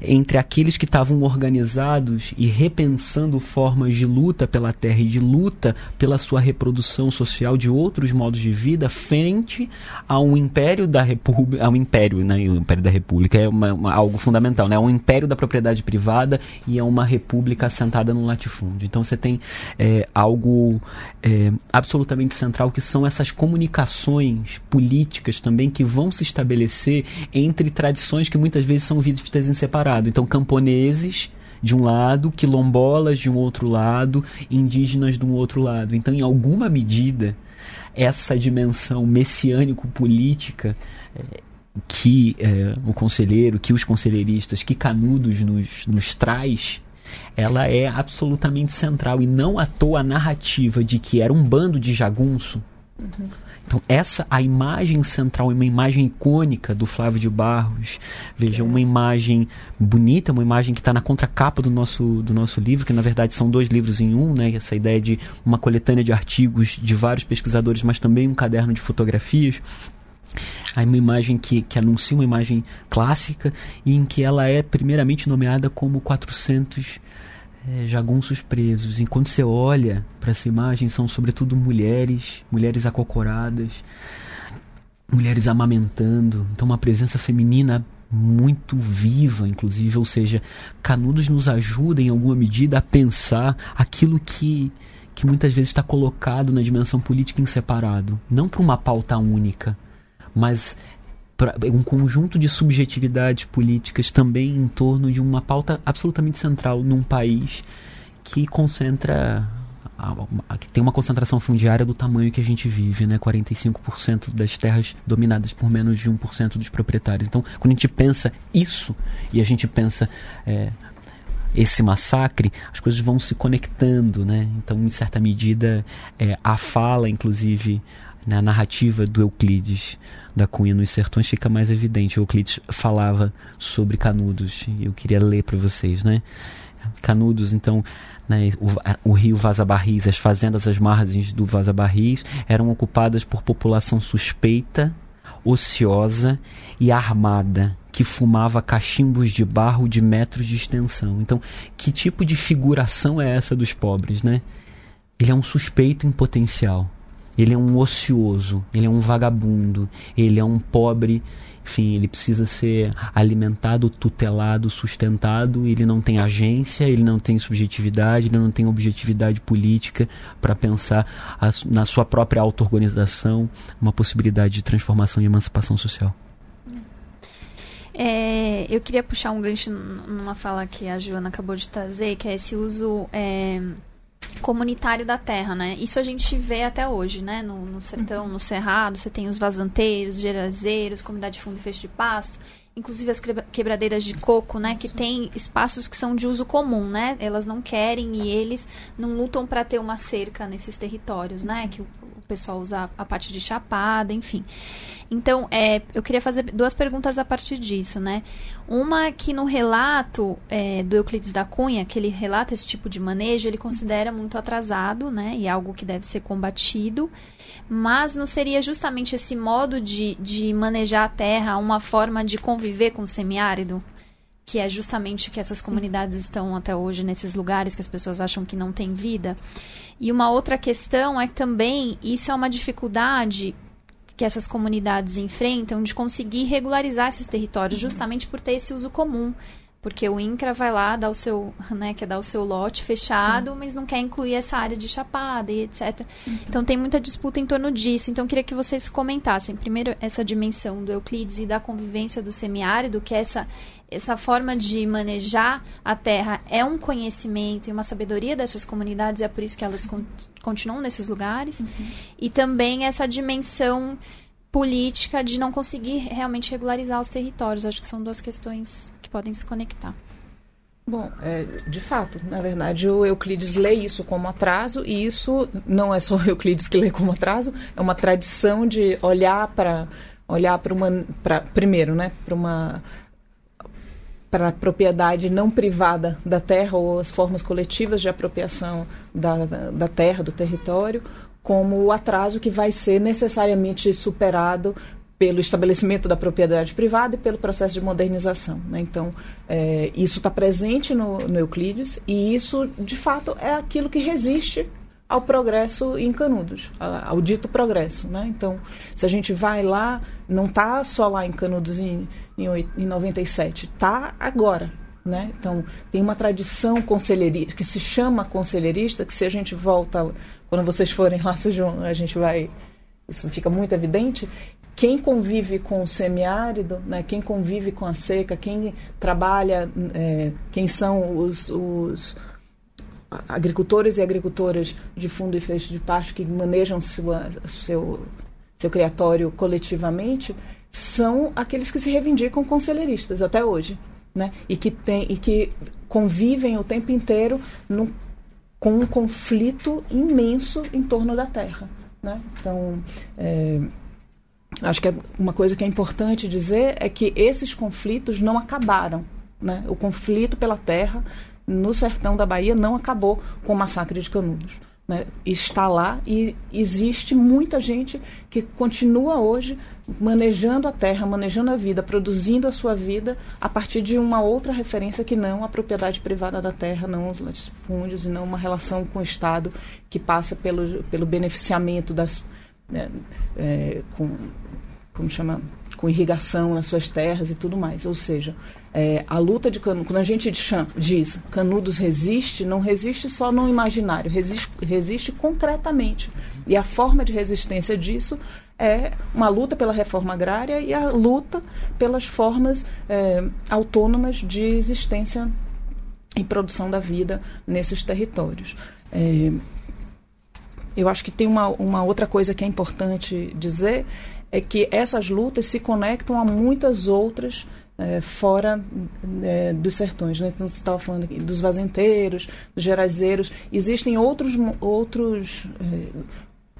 S4: entre aqueles que estavam organizados e repensando formas de luta pela terra e de luta pela sua reprodução social de outros modos de vida frente ao império da república, ao império, né, o império da república é uma, uma, algo fundamental, né, é um império da propriedade privada e é uma república assentada no latifúndio. Então você tem é, algo é, absolutamente central que são essas essas comunicações políticas também que vão se estabelecer entre tradições que muitas vezes são vistas em separado. Então, camponeses de um lado, quilombolas de um outro lado, indígenas de um outro lado. Então, em alguma medida, essa dimensão messiânico-política é, que é, o conselheiro, que os conselheiristas, que Canudos nos, nos traz, ela é absolutamente central. E não à toa a narrativa de que era um bando de jagunço Uhum. Então, essa, a imagem central, uma imagem icônica do Flávio de Barros. Veja, uma imagem bonita, uma imagem que está na contracapa do nosso, do nosso livro, que na verdade são dois livros em um, né? Essa ideia de uma coletânea de artigos de vários pesquisadores, mas também um caderno de fotografias. Aí uma imagem que, que anuncia uma imagem clássica e em que ela é primeiramente nomeada como 400 é, jagunços presos. Enquanto você olha para essa imagem, são sobretudo mulheres, mulheres acocoradas, mulheres amamentando. Então, uma presença feminina muito viva, inclusive. Ou seja, Canudos nos ajuda, em alguma medida, a pensar aquilo que, que muitas vezes está colocado na dimensão política em separado. Não para uma pauta única, mas pra, um conjunto de subjetividades políticas também em torno de uma pauta absolutamente central num país que concentra que tem uma concentração fundiária do tamanho que a gente vive, né? 45% das terras dominadas por menos de 1% dos proprietários. Então, quando a gente pensa isso e a gente pensa é, esse massacre, as coisas vão se conectando, né? Então, em certa medida, é, a fala, inclusive, né, a narrativa do Euclides da Cunha nos Sertões fica mais evidente. Euclides falava sobre Canudos e eu queria ler para vocês, né? Canudos, então, né, o, o, rio Vaza Barris, as fazendas às margens do Vaza Barris eram ocupadas por população suspeita, ociosa e armada, que fumava cachimbos de barro de metros de extensão. Então, que tipo de figuração é essa dos pobres, né? Ele é um suspeito em potencial ele é um ocioso, ele é um vagabundo, ele é um pobre, enfim, ele precisa ser alimentado, tutelado, sustentado, ele não tem agência, ele não tem subjetividade, ele não tem objetividade política para pensar a, na sua própria auto-organização uma possibilidade de transformação e emancipação social.
S2: É, eu queria puxar um gancho numa fala que a Joana acabou de trazer, que é esse uso é, comunitário da terra, né? Isso a gente vê até hoje, né? No, no sertão, no cerrado, você tem os vazanteiros, gerazeiros, comunidade de fundo e fecho de pasto inclusive as quebradeiras de coco, né, que tem espaços que são de uso comum, né? Elas não querem e eles não lutam para ter uma cerca nesses territórios, né? Que o, o pessoal usa a parte de chapada, enfim. Então, é, eu queria fazer duas perguntas a partir disso, né? Uma que no relato é, do Euclides da Cunha, que ele relata esse tipo de manejo, ele considera muito atrasado, né? E algo que deve ser combatido. Mas não seria justamente esse modo de, de manejar a terra uma forma de conviver com o semiárido? Que é justamente o que essas comunidades estão até hoje nesses lugares que as pessoas acham que não tem vida. E uma outra questão é que também isso é uma dificuldade que essas comunidades enfrentam de conseguir regularizar esses territórios, justamente por ter esse uso comum. Porque o INCRA vai lá dar o seu, né, quer dar o seu lote fechado, Sim. mas não quer incluir essa área de chapada e etc. Uhum. Então tem muita disputa em torno disso. Então eu queria que vocês comentassem primeiro essa dimensão do Euclides e da convivência do semiárido, que é essa essa forma de manejar a terra é um conhecimento e uma sabedoria dessas comunidades, é por isso que elas con continuam nesses lugares. Uhum. E também essa dimensão política de não conseguir realmente regularizar os territórios. Acho que são duas questões que podem se conectar.
S3: Bom, é, de fato, na verdade, o Euclides lê isso como atraso, e isso não é só o Euclides que lê como atraso, é uma tradição de olhar para olhar para uma pra, primeiro, né, para uma para a propriedade não privada da terra ou as formas coletivas de apropriação da, da, terra, do território, como o atraso que vai ser necessariamente superado pelo estabelecimento da propriedade privada e pelo processo de modernização. Né? Então, é, isso está presente no, no, Euclides e isso, de fato, é aquilo que resiste ao progresso em Canudos, ao dito progresso. Né? Então, se a gente vai lá, não está só lá em Canudos em, em, em 97, está agora. Né? Então, tem uma tradição conselheirista, que se chama conselheirista, que se a gente volta, quando vocês forem lá, a gente vai isso fica muito evidente, quem convive com o semiárido, né, quem convive com a seca, quem trabalha, é, quem são os, os, agricultores e agricultoras de fundo e fecho de pasto que manejam sua, seu, seu criatório coletivamente, são aqueles que se reivindicam conselheiristas até hoje. Né? E, que tem, e que convivem o tempo inteiro com um conflito imenso em torno da terra. Né? Então, é, acho que é uma coisa que é importante dizer é que esses conflitos não acabaram. Né? O conflito pela terra no sertão da Bahia não acabou com o massacre de Canudos. Né? Está lá e existe muita gente que continua hoje manejando a terra, manejando a vida, produzindo a sua vida a partir de uma outra referência que não a propriedade privada da terra, não os latifúndios e não uma relação com o Estado que passa pelo, pelo beneficiamento das né, é, com, como chama, com irrigação nas suas terras e tudo mais. Ou seja, é, a luta de Canudos, quando a gente diz Canudos resiste, não resiste só no imaginário, resiste, resiste concretamente. E a forma de resistência disso é uma luta pela reforma agrária e a luta pelas formas é, autônomas de existência e produção da vida nesses territórios. É, eu acho que tem uma, uma outra coisa que é importante dizer, é que essas lutas se conectam a muitas outras é, fora é, dos sertões. Né? Então, você estava falando aqui dos vazenteiros, dos gerazeiros. Existem outros, outros é,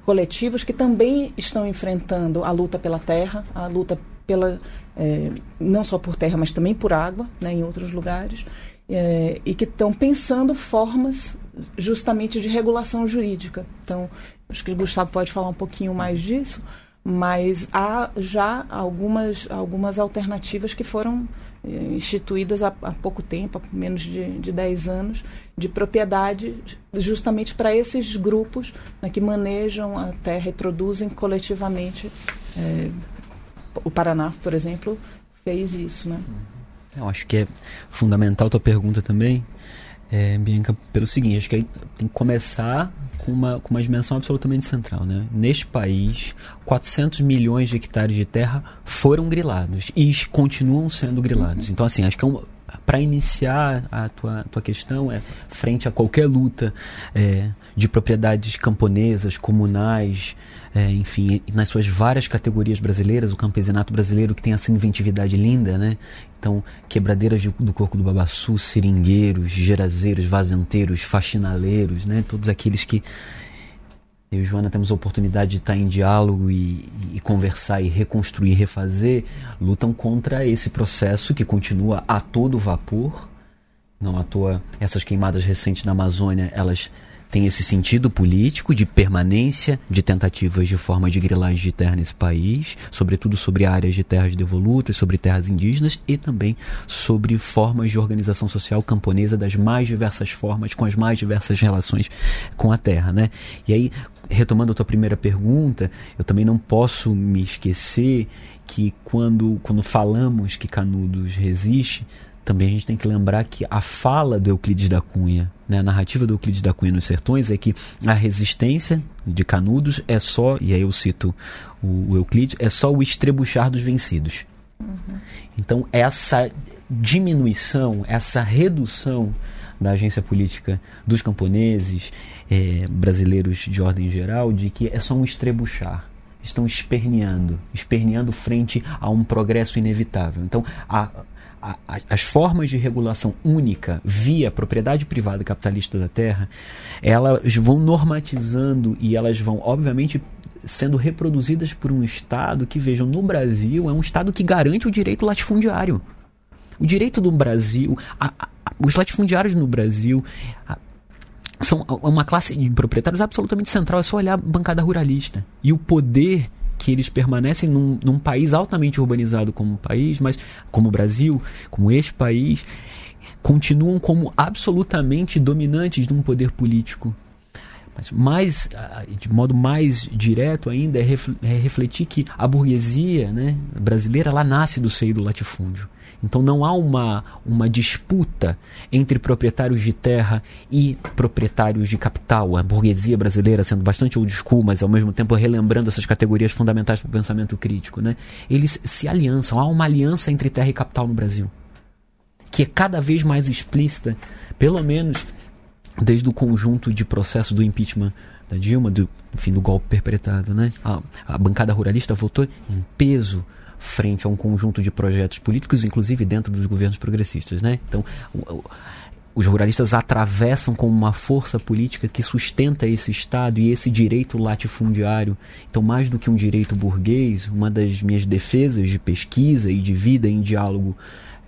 S3: coletivos que também estão enfrentando a luta pela terra, a luta pela é, não só por terra, mas também por água, né, em outros lugares, é, e que estão pensando formas justamente de regulação jurídica. Então, acho que o Gustavo pode falar um pouquinho mais disso, mas há já algumas, algumas alternativas que foram eh, instituídas há, há pouco tempo, há menos de, de 10 anos, de propriedade justamente para esses grupos né, que manejam a terra e produzem coletivamente. É, o Paraná, por exemplo, fez isso. Né?
S4: Eu acho que é fundamental a tua pergunta também, é, Bianca, pelo seguinte, acho que tem que começar com uma, com uma dimensão absolutamente central. Né? Neste país, 400 milhões de hectares de terra foram grilados e continuam sendo grilados. Então, assim, acho que é um, para iniciar a tua, tua questão, é frente a qualquer luta é, de propriedades camponesas, comunais, é, enfim, nas suas várias categorias brasileiras, o campesinato brasileiro que tem essa inventividade linda, né? Então, quebradeiras de, do coco do babaçu, seringueiros, gerazeiros, vazanteiros, faxinaleiros, né? Todos aqueles que eu e Joana temos a oportunidade de estar em diálogo e, e, conversar e reconstruir, refazer, lutam contra esse processo que continua a todo vapor. Não à toa, essas queimadas recentes na Amazônia, elas tem esse sentido político de permanência de tentativas de forma de grilagem de terra nesse país, sobretudo sobre áreas de terras devolutas, sobre terras indígenas e também sobre formas de organização social camponesa das mais diversas formas, com as mais diversas relações com a terra, né? E aí, retomando a tua primeira pergunta, eu também não posso me esquecer que quando, quando falamos que Canudos resiste, também a gente tem que lembrar que a fala do Euclides da Cunha, né, a narrativa do Euclides da Cunha nos Sertões é que a resistência de Canudos é só, e aí eu cito o, o Euclides, é só o estrebuchar dos vencidos. Uhum. Então, essa diminuição, essa redução da agência política dos camponeses é, brasileiros de ordem geral, de que é só um estrebuchar estão esperneando, esperneando frente a um progresso inevitável. Então, a, a, a, as formas de regulação única via propriedade privada capitalista da terra, elas vão normatizando e elas vão, obviamente, sendo reproduzidas por um Estado que, vejam, no Brasil é um Estado que garante o direito latifundiário. O direito do Brasil, a, os latifundiários no Brasil são uma classe de proprietários absolutamente central. É só olhar a bancada ruralista. E o poder que eles permanecem num, num país altamente urbanizado como o país, mas como o Brasil, como este país, continuam como absolutamente dominantes de um poder político. Mas mais, de modo mais direto ainda, é, é refletir que a burguesia né, brasileira lá nasce do seio do latifúndio. Então não há uma, uma disputa entre proprietários de terra e proprietários de capital. A burguesia brasileira sendo bastante old school, mas ao mesmo tempo relembrando essas categorias fundamentais para o pensamento crítico. Né? Eles se aliançam. Há uma aliança entre terra e capital no Brasil, que é cada vez mais explícita, pelo menos desde o conjunto de processos do impeachment da Dilma, do, enfim, do golpe perpetrado. Né? A, a bancada ruralista votou em peso frente a um conjunto de projetos políticos, inclusive dentro dos governos progressistas. Né? Então, o, o, os ruralistas atravessam como uma força política que sustenta esse Estado e esse direito latifundiário. Então, mais do que um direito burguês, uma das minhas defesas de pesquisa e de vida em diálogo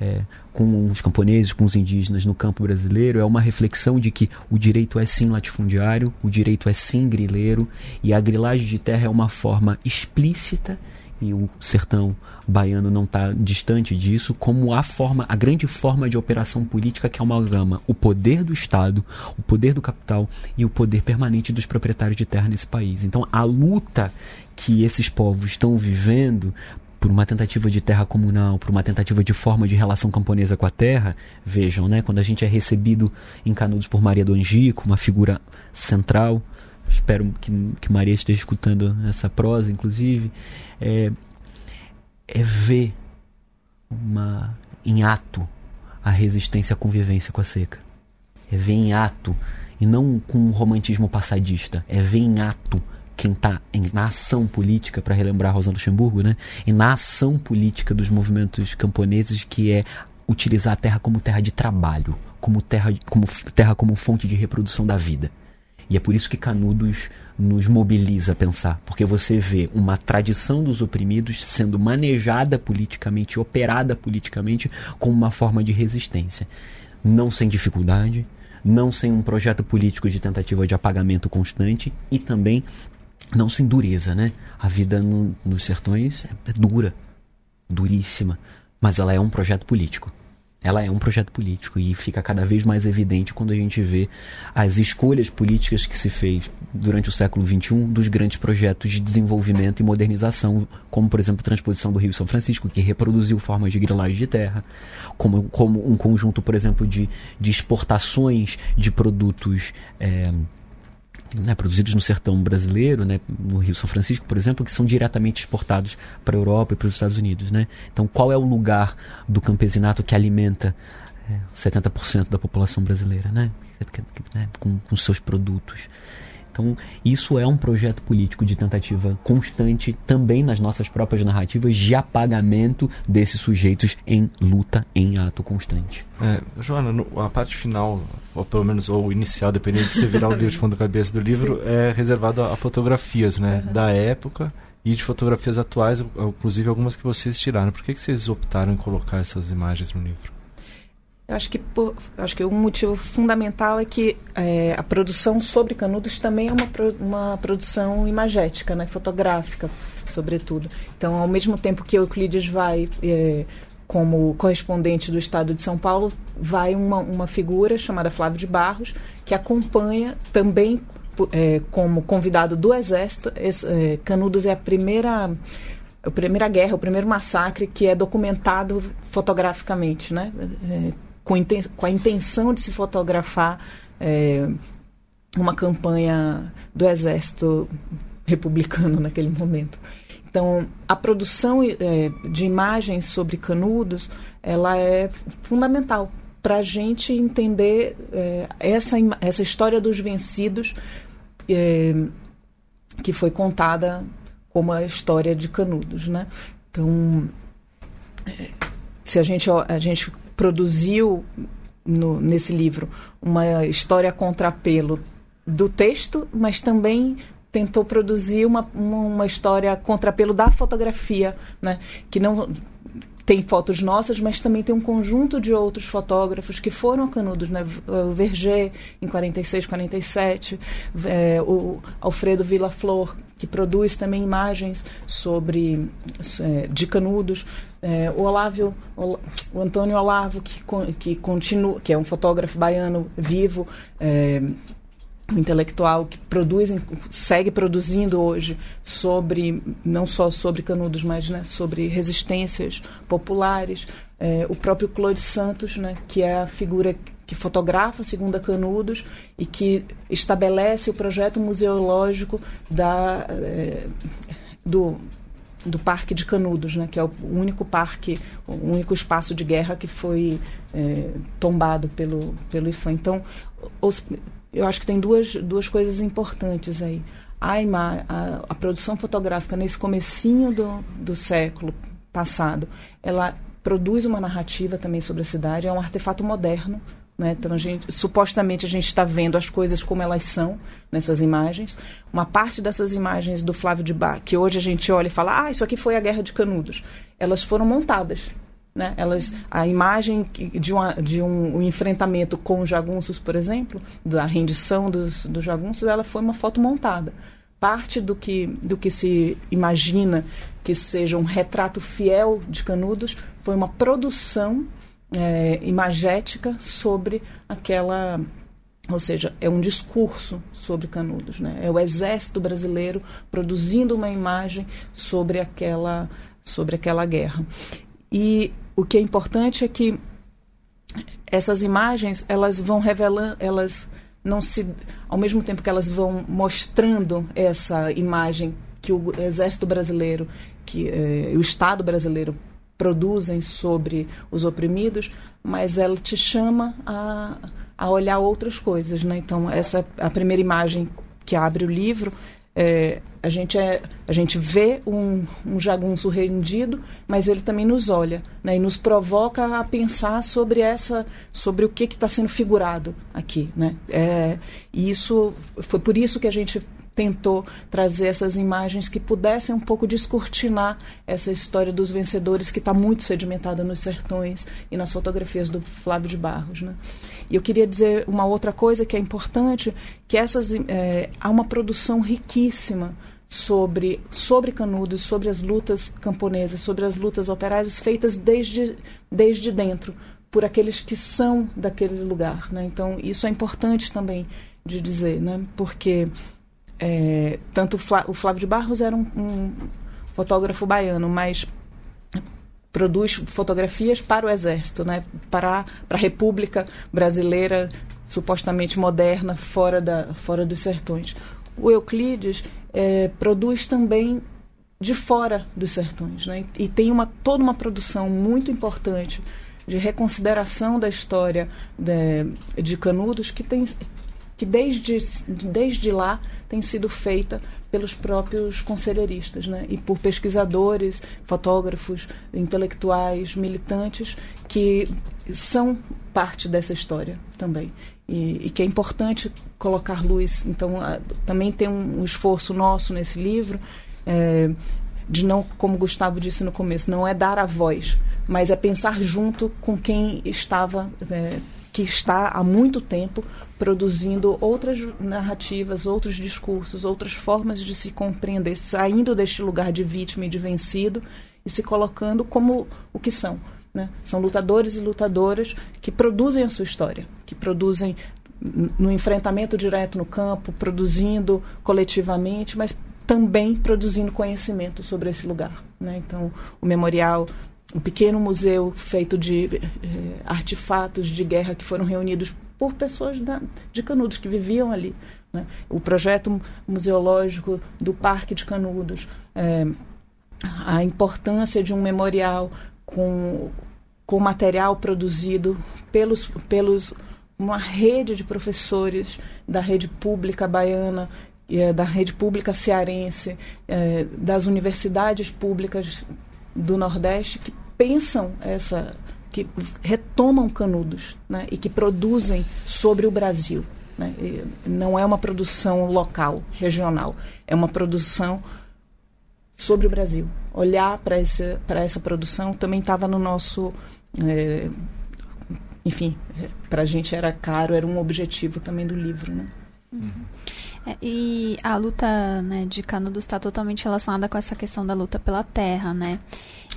S4: é, com os camponeses, com os indígenas no campo brasileiro, é uma reflexão de que o direito é sim latifundiário, o direito é sim grileiro, e a grilagem de terra é uma forma explícita e o sertão baiano não está distante disso, como a forma, a grande forma de operação política que é uma gama, o poder do Estado, o poder do capital e o poder permanente dos proprietários de terra nesse país. Então, a luta que esses povos estão vivendo por uma tentativa de terra comunal, por uma tentativa de forma de relação camponesa com a terra, vejam, né, quando a gente é recebido em Canudos por Maria do Angico, uma figura central, espero que, que Maria esteja escutando essa prosa, inclusive, é, é ver uma, em ato a resistência à convivência com a seca. É ver em ato, e não com um romantismo passadista, é ver em ato quem está na ação política, para relembrar Rosa Luxemburgo, né? e na ação política dos movimentos camponeses, que é utilizar a terra como terra de trabalho, como terra como, terra como fonte de reprodução da vida. E é por isso que Canudos nos mobiliza a pensar, porque você vê uma tradição dos oprimidos sendo manejada politicamente, operada politicamente como uma forma de resistência. Não sem dificuldade, não sem um projeto político de tentativa de apagamento constante e também não sem dureza, né? A vida no, nos sertões é, é dura, duríssima, mas ela é um projeto político. Ela é um projeto político e fica cada vez mais evidente quando a gente vê as escolhas políticas que se fez durante o século XXI dos grandes projetos de desenvolvimento e modernização, como por exemplo a transposição do Rio São Francisco, que reproduziu formas de grilagem de terra, como, como um conjunto, por exemplo, de, de exportações de produtos. É, né, produzidos no sertão brasileiro, né, no Rio São Francisco, por exemplo, que são diretamente exportados para a Europa e para os Estados Unidos. Né? Então, qual é o lugar do campesinato que alimenta é, 70% da população brasileira, né? né com, com seus produtos? Então, isso é um projeto político de tentativa constante, também nas nossas próprias narrativas, de apagamento desses sujeitos em luta, em ato constante.
S1: É, Joana, no, a parte final, ou pelo menos ou inicial, dependendo de você virar o livro de ponta cabeça do livro, é reservado a, a fotografias né, uhum. da época e de fotografias atuais, inclusive algumas que vocês tiraram. Por que, que vocês optaram em colocar essas imagens no livro?
S3: Eu acho que, por, acho que um motivo fundamental é que é, a produção sobre Canudos também é uma, uma produção imagética, né, fotográfica, sobretudo. Então, ao mesmo tempo que Euclides vai é, como correspondente do Estado de São Paulo, vai uma, uma figura chamada Flávio de Barros, que acompanha também é, como convidado do Exército. Esse, é, Canudos é a primeira a primeira guerra, o primeiro massacre que é documentado fotograficamente, né? É, com, com a intenção de se fotografar é, uma campanha do exército republicano naquele momento. Então, a produção é, de imagens sobre canudos, ela é fundamental para a gente entender é, essa, essa história dos vencidos é, que foi contada como a história de canudos, né? Então, é, se a gente, a gente produziu no, nesse livro uma história contrapelo do texto, mas também tentou produzir uma, uma história contrapelo da fotografia, né? que não tem fotos nossas, mas também tem um conjunto de outros fotógrafos que foram canudos, né? O Verger, em 46, 47, é, o Alfredo Villa Flor, que produz também imagens sobre é, de canudos, é, o Olávio, o, Antônio Olavo, que, que continua, que é um fotógrafo baiano vivo, é, um intelectual que produz, segue produzindo hoje sobre, não só sobre canudos, mas né, sobre resistências populares. É, o próprio Claude Santos, né, que é a figura que fotografa segundo a Canudos e que estabelece o projeto museológico da, é, do, do Parque de Canudos, né, que é o único parque, o único espaço de guerra que foi é, tombado pelo, pelo IFAM. Então, os, eu acho que tem duas, duas coisas importantes aí. A, a, a produção fotográfica nesse comecinho do, do século passado, ela produz uma narrativa também sobre a cidade, é um artefato moderno, né? Então, a gente, supostamente, a gente está vendo as coisas como elas são nessas imagens. Uma parte dessas imagens do Flávio de Bar, que hoje a gente olha e fala, ah, isso aqui foi a Guerra de Canudos, elas foram montadas. Né? Elas, a imagem de, uma, de um, um, enfrentamento com os jagunços, por exemplo, da rendição dos, dos jagunços, ela foi uma foto montada. Parte do que, do que se imagina que seja um retrato fiel de Canudos foi uma produção é, imagética sobre aquela ou seja, é um discurso sobre Canudos, né? É o exército brasileiro produzindo uma imagem sobre aquela sobre aquela guerra. E o que é importante é que essas imagens, elas vão revelando, elas não se ao mesmo tempo que elas vão mostrando essa imagem que o exército brasileiro, que eh, o Estado brasileiro produzem sobre os oprimidos, mas ela te chama a, a olhar outras coisas, né? Então essa a primeira imagem que abre o livro é, a gente é, a gente vê um, um jagunço rendido, mas ele também nos olha, né, e nos provoca a pensar sobre essa, sobre o que está sendo figurado aqui, né? É, e isso foi por isso que a gente tentou trazer essas imagens que pudessem um pouco descortinar essa história dos vencedores que está muito sedimentada nos sertões e nas fotografias do Flávio de Barros. Né? E eu queria dizer uma outra coisa que é importante, que essas é, há uma produção riquíssima sobre, sobre Canudos, sobre as lutas camponesas, sobre as lutas operárias feitas desde, desde dentro, por aqueles que são daquele lugar. Né? Então, isso é importante também de dizer, né? porque é, tanto o Flávio de Barros era um, um fotógrafo baiano, mas produz fotografias para o exército, né? para, para a República Brasileira supostamente moderna fora, da, fora dos sertões. O Euclides é, produz também de fora dos sertões né? e tem uma, toda uma produção muito importante de reconsideração da história de, de Canudos que tem que desde, desde lá tem sido feita pelos próprios conselheiristas né? e por pesquisadores, fotógrafos, intelectuais, militantes que são parte dessa história também. E, e que é importante colocar luz. Então, a, também tem um, um, esforço nosso nesse livro é, de não, como Gustavo disse no começo, não é dar a voz, mas é pensar junto com quem estava. É, que está há muito tempo produzindo outras narrativas, outros discursos, outras formas de se compreender, saindo deste lugar de vítima e de vencido e se colocando como o que são. Né? São lutadores e lutadoras que produzem a sua história, que produzem no enfrentamento direto no campo, produzindo coletivamente, mas também produzindo conhecimento sobre esse lugar. Né? Então, o memorial um pequeno museu feito de eh, artefatos de guerra que foram reunidos por pessoas da, de Canudos que viviam ali. Né? O projeto museológico do Parque de Canudos, eh, a importância de um memorial com, com material produzido pelos, pelos uma rede de professores da rede pública baiana eh, da rede pública cearense, das universidades públicas do Nordeste que pensam essa, que retomam Canudos né, e que produzem sobre o Brasil. Né? não é uma produção local, regional, é uma produção sobre o Brasil. Olhar para essa, essa produção também estava no nosso. É, enfim, para a gente era caro, era um objetivo também do livro. Né?
S2: Uhum. É, e a luta né, de Canudos está totalmente relacionada com essa questão da luta pela terra, né?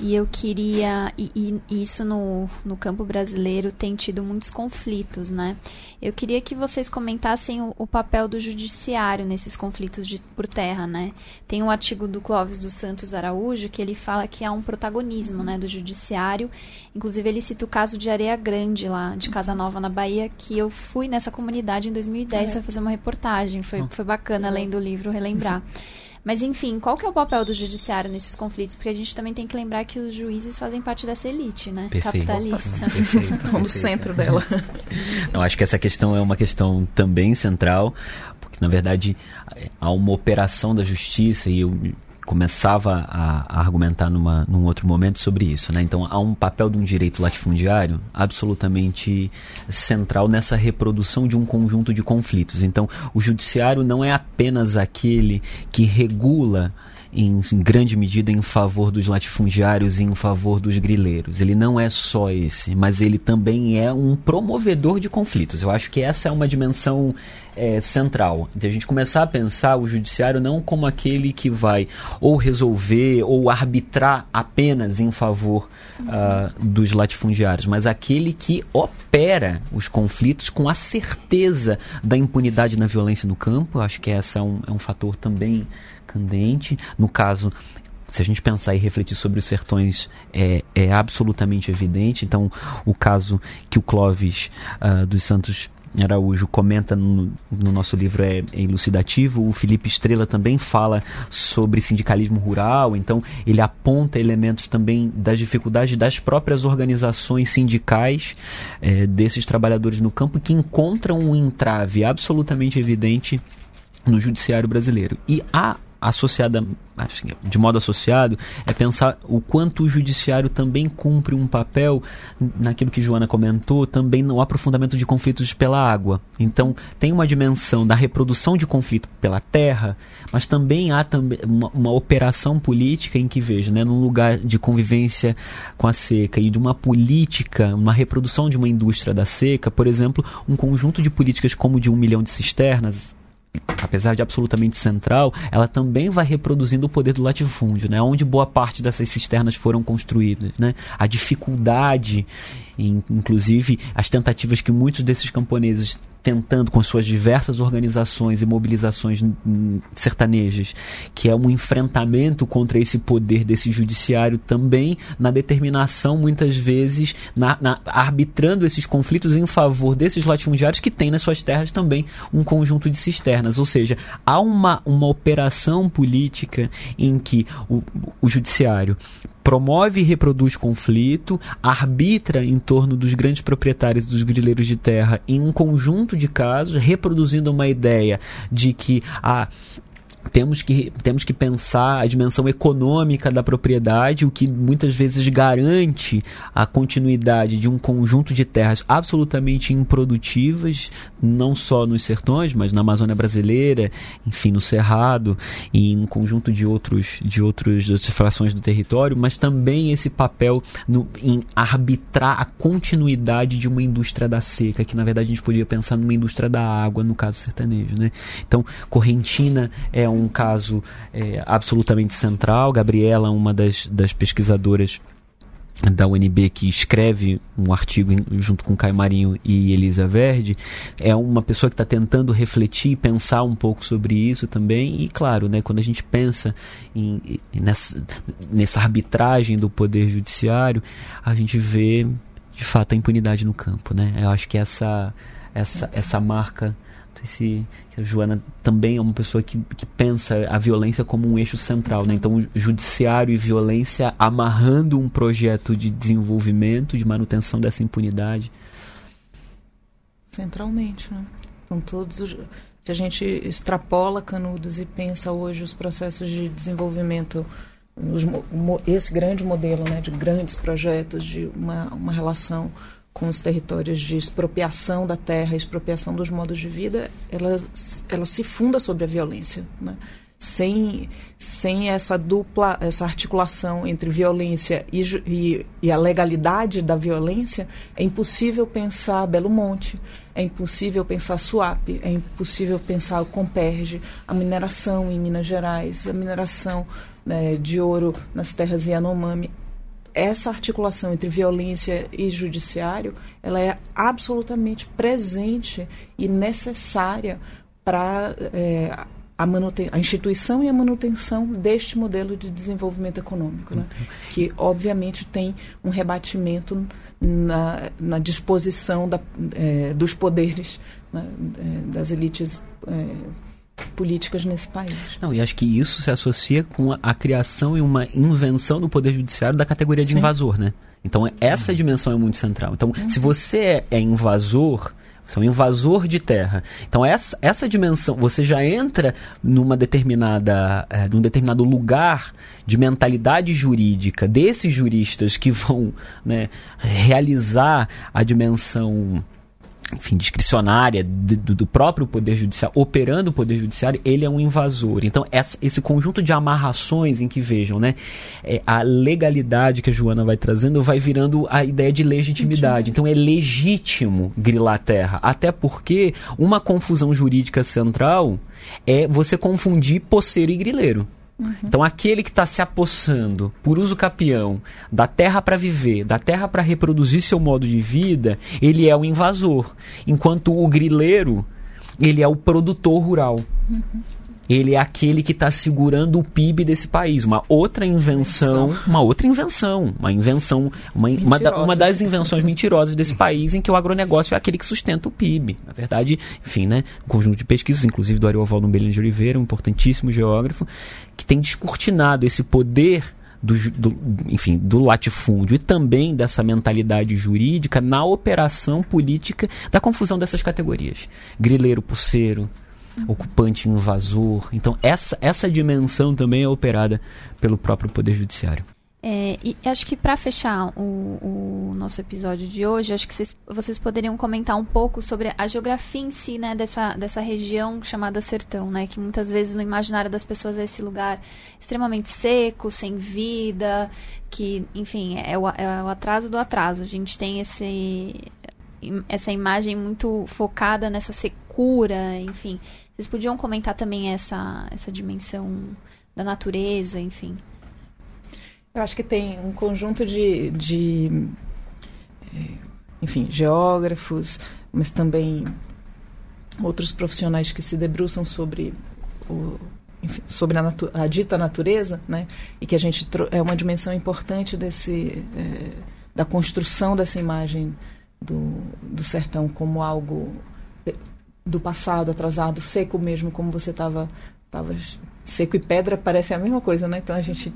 S2: E eu queria. E, e, isso no, no campo brasileiro tem tido muitos conflitos, né? Eu queria que vocês comentassem o, o papel do judiciário nesses conflitos de, por terra, né? Tem um artigo do Clóvis dos Santos Araújo que ele fala que há um protagonismo né, do judiciário. Inclusive, ele cita o caso de Areia Grande, lá de Casa Nova, na Bahia, que eu fui nessa comunidade em 2010 é. para fazer uma reportagem. Foi, foi bacana, além do livro, relembrar. Mas enfim, qual que é o papel do judiciário nesses conflitos? Porque a gente também tem que lembrar que os juízes fazem parte dessa elite, né? Perfeito. Capitalista.
S3: Estão no centro dela.
S4: Não, acho que essa questão é uma questão também central, porque na verdade há uma operação da justiça e eu começava a, a, argumentar numa, num outro momento sobre isso. Né? Então, há um papel de um direito latifundiário absolutamente central nessa reprodução de um conjunto de conflitos. Então, o judiciário não é apenas aquele que regula em, grande medida em favor dos latifundiários e em favor dos grileiros. Ele não é só esse, mas ele também é um promovedor de conflitos. Eu acho que essa é uma dimensão é, central. De a gente começar a pensar o judiciário não como aquele que vai ou resolver ou arbitrar apenas em favor uh, dos latifundiários, mas aquele que opera os conflitos com a certeza da impunidade na violência no campo. Acho que essa é um, é um fator também candente. No caso, se a gente pensar e refletir sobre os sertões, é, é absolutamente evidente. Então, o caso que o Clóvis uh, dos Santos Araújo comenta no, no nosso livro é, é, elucidativo. O Felipe Estrela também fala sobre sindicalismo rural, então ele aponta elementos também das dificuldades das próprias organizações sindicais é, desses trabalhadores no campo que encontram um entrave absolutamente evidente no judiciário brasileiro. E há associada, de modo associado, é pensar o quanto o judiciário também cumpre um papel naquilo que Joana comentou, também no aprofundamento de conflitos pela água. Então, tem uma dimensão da reprodução de conflito pela terra, mas também há também uma, uma operação política em que veja, né, num lugar de convivência com a seca e de uma política, uma reprodução de uma indústria da seca, por exemplo, um conjunto de políticas como de um milhão de cisternas, apesar de absolutamente central, ela também vai reproduzindo o poder do latifúndio, né? Onde boa parte dessas cisternas foram construídas, né? A dificuldade, inclusive as tentativas que muitos desses camponeses tentando com suas diversas organizações e mobilizações sertanejas, que é um enfrentamento contra esse poder desse judiciário também na determinação, muitas vezes, na, na, arbitrando esses conflitos em favor desses latifundiários que têm nas suas terras também um conjunto de cisternas. Ou seja, há uma, uma operação política em que o, o judiciário promove e reproduz conflito, arbitra em torno dos grandes proprietários dos grileiros de terra em um conjunto de casos, reproduzindo uma ideia de que a temos que, temos que pensar a dimensão econômica da propriedade, o que muitas vezes garante a continuidade de um conjunto de terras absolutamente improdutivas, não só nos sertões, mas na Amazônia brasileira, enfim, no Cerrado e em um conjunto de outros de outros, de outras frações do território, mas também esse papel no, em arbitrar a continuidade de uma indústria da seca, que na verdade a gente poderia pensar numa indústria da água, no caso sertanejo, né? Então, Correntina é um caso é, absolutamente central. Gabriela, uma das, das pesquisadoras da UNB que escreve um artigo junto com Caio Marinho e Elisa Verde, é uma pessoa que está tentando refletir, pensar um pouco sobre isso também. E claro, né, quando a gente pensa em, nessa, nessa arbitragem do poder judiciário, a gente vê de fato a impunidade no campo. Né? Eu acho que essa, essa, essa marca se a Joana também é uma pessoa que, que pensa a violência como um eixo central, né? Então, judiciário e violência amarrando um projeto de desenvolvimento, de manutenção dessa impunidade.
S3: Centralmente, né? Então, todos os, se a gente extrapola Canudos e pensa hoje os processos de desenvolvimento os, esse grande modelo né, de grandes projetos, de uma, uma relação com os territórios de expropriação da terra, expropriação dos modos de vida, ela, ela se funda sobre a violência. Né? Sem, sem essa dupla, essa articulação entre violência e, e, e, a legalidade da violência, é impossível pensar Belo Monte, é impossível pensar Suape, é impossível pensar o Comperge, a mineração em Minas Gerais, a mineração né, de ouro nas terras Yanomami essa articulação entre violência e judiciário, ela é absolutamente presente e necessária para é, a, a, instituição e a manutenção deste modelo de desenvolvimento econômico, né? que obviamente tem um rebatimento na, na disposição da, é, dos poderes né? é, das elites é, políticas nesse país.
S4: Não, e acho que isso se associa com a, a criação e uma invenção do Poder Judiciário da categoria de Sim. invasor, né? Então, essa uhum. dimensão é muito central. Então, uhum. se você é, é invasor, você é um invasor de terra. Então, essa, essa dimensão, você já entra numa determinada, é, num determinado lugar de mentalidade jurídica desses juristas que vão né, realizar a dimensão enfim, discricionária do, do, próprio Poder Judiciário, operando o Poder Judiciário, ele é um invasor. Então, essa, esse conjunto de amarrações em que vejam, né, é, a legalidade que a Joana vai trazendo vai virando a ideia de legitimidade. Então, é legítimo grilar a terra. Até porque uma confusão jurídica central é você confundir poceiro e grileiro. Uhum. Então, aquele que está se apossando por uso capião da terra para viver, da terra para reproduzir seu modo de vida, ele é o invasor. Enquanto o grileiro, ele é o produtor rural. Uhum ele é aquele que está segurando o PIB desse país. Uma outra invenção, uma outra invenção, uma invenção, uma, uma, da, uma, das invenções mentirosas desse país em que o agronegócio é aquele que sustenta o PIB. Na verdade, enfim, né, um conjunto de pesquisas, inclusive do Ariovaldo Belém de Oliveira, um importantíssimo geógrafo, que tem descortinado esse poder do, do, enfim, do latifúndio e também dessa mentalidade jurídica na operação política da confusão dessas categorias. Grileiro, pulseiro, ocupante invasor. Então, essa, essa dimensão também é operada pelo próprio Poder Judiciário.
S2: É, e acho que para fechar o, o, nosso episódio de hoje, acho que vocês, vocês, poderiam comentar um pouco sobre a geografia em si, né, dessa, dessa região chamada Sertão, né, que muitas vezes no imaginário das pessoas é esse lugar extremamente seco, sem vida, que, enfim, é o, é o atraso do atraso. A gente tem esse, essa imagem muito focada nessa secura, enfim, Vocês podiam comentar também essa, essa dimensão da natureza, enfim.
S3: Eu acho que tem um conjunto de, de eh, enfim, geógrafos, mas também outros profissionais que se debruçam sobre o, enfim, sobre a, a, dita natureza, né? E que a gente é uma dimensão importante desse é, da construção dessa imagem do, do sertão como algo do passado atrasado, seco mesmo, como você estava tava seco e pedra parece a mesma coisa, né? Então a gente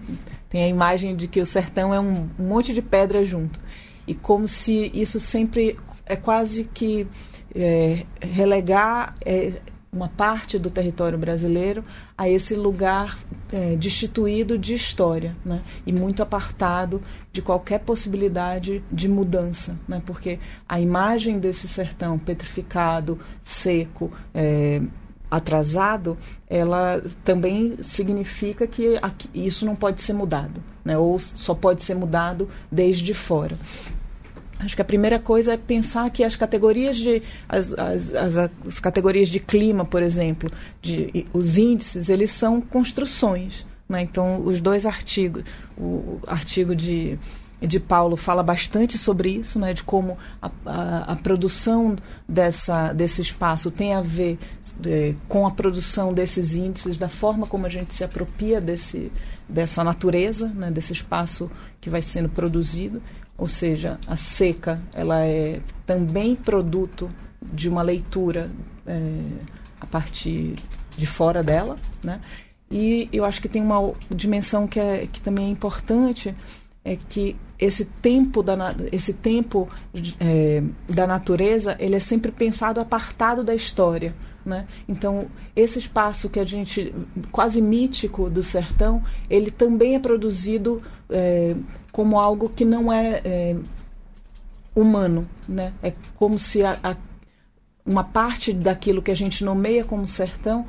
S3: tem a imagem de que o sertão é um, monte de pedra junto e como se isso sempre é quase que é, relegar é, uma parte do território brasileiro a esse lugar é, destituído de história né? e muito apartado de qualquer possibilidade de mudança, né? porque a imagem desse sertão petrificado, seco, é, atrasado, ela também significa que isso não pode ser mudado, né? ou só pode ser mudado desde fora. Acho que a primeira coisa é pensar que as categorias de as, as, as, as, categorias de clima, por exemplo, de, os índices, eles são construções. Né? Então, os dois artigos, o artigo de, de Paulo fala bastante sobre isso, né? de como a, a, a produção dessa, desse espaço tem a ver é, com a produção desses índices, da forma como a gente se apropria desse, dessa natureza, né? desse espaço que vai sendo produzido ou seja, a seca ela é também produto de uma leitura é, a partir de fora dela, né? E eu acho que tem uma dimensão que, é, que também é importante, é que esse tempo da, esse tempo é, da natureza ele é sempre pensado apartado da história. Né? Então, esse espaço que a gente, quase mítico do sertão, ele também é produzido é, como algo que não é, é humano. Né? É como se a, a, uma parte daquilo que a gente nomeia como sertão,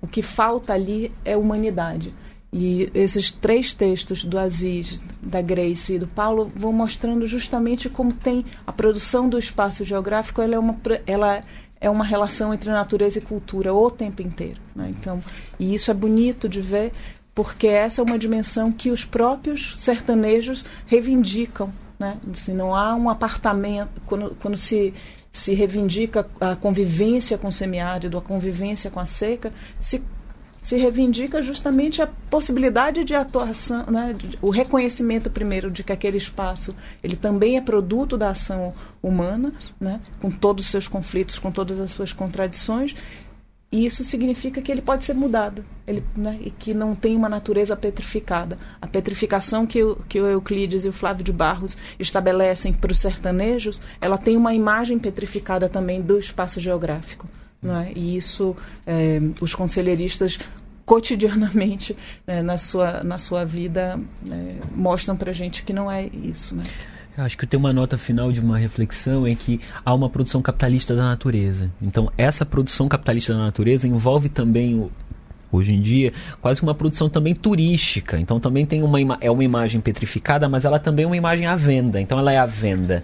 S3: o que falta ali é humanidade. E esses três textos do Aziz, da Grace e do Paulo vão mostrando justamente como tem a produção do espaço geográfico, ela é uma, ela é uma relação entre natureza e cultura o tempo inteiro. Né? Então, e isso é bonito de ver, porque essa é uma dimensão que os próprios sertanejos reivindicam. Né? Se não há um apartamento, quando, quando se, se reivindica a convivência com o semiárido, a convivência com a seca, se se reivindica justamente a possibilidade de atuação, né, o reconhecimento primeiro de que aquele espaço ele também é produto da ação humana, né, com todos os seus conflitos, com todas as suas contradições, e isso significa que ele pode ser mudado, ele, né, e que não tem uma natureza petrificada. A petrificação que o, que o Euclides e o Flávio de Barros estabelecem para os sertanejos, ela tem uma imagem petrificada também do espaço geográfico. Né? E isso é, os conselheiristas cotidianamente né, na, sua, na sua vida é, mostram para gente que não é isso. Né?
S4: Eu acho que tem uma nota final de uma reflexão é que há uma produção capitalista da natureza. Então, essa produção capitalista da natureza envolve também o, hoje em dia, quase uma produção também turística. Então também tem uma é uma imagem petrificada, mas ela também é uma imagem à venda. Então ela é à venda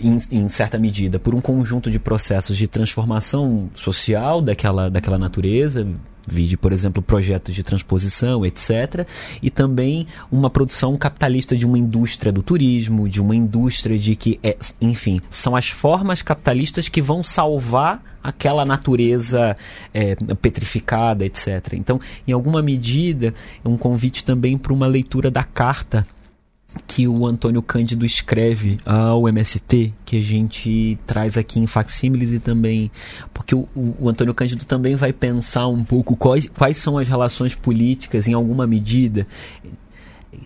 S4: em, em, certa medida, por um conjunto de processos de transformação social daquela, daquela natureza, vide, por exemplo, projetos de transposição, etc. E também uma produção capitalista de uma indústria do turismo, de uma indústria de que, é, enfim, são as formas capitalistas que vão salvar aquela natureza é, petrificada, etc. Então, em alguma medida, é um convite também para uma leitura da carta que o Antônio Cândido escreve ao MST, que a gente traz aqui em facsímiles e também. Porque o, o, Antônio Cândido também vai pensar um pouco quais, quais são as relações políticas, em alguma medida,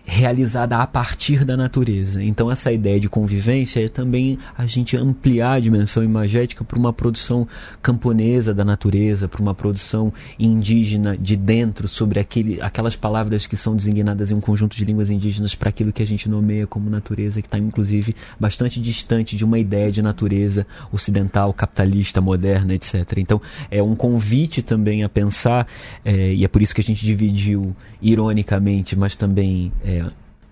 S4: realizada a partir da natureza. Então essa ideia de convivência é também a gente ampliar a dimensão imagética para uma produção camponesa da natureza, para uma produção indígena de dentro sobre aquele, aquelas palavras que são designadas em um conjunto de línguas indígenas para aquilo que a gente nomeia como natureza, que está inclusive bastante distante de uma ideia de natureza ocidental, capitalista, moderna, etc. Então é um convite também a pensar, é, e é por isso que a gente dividiu ironicamente, mas também é,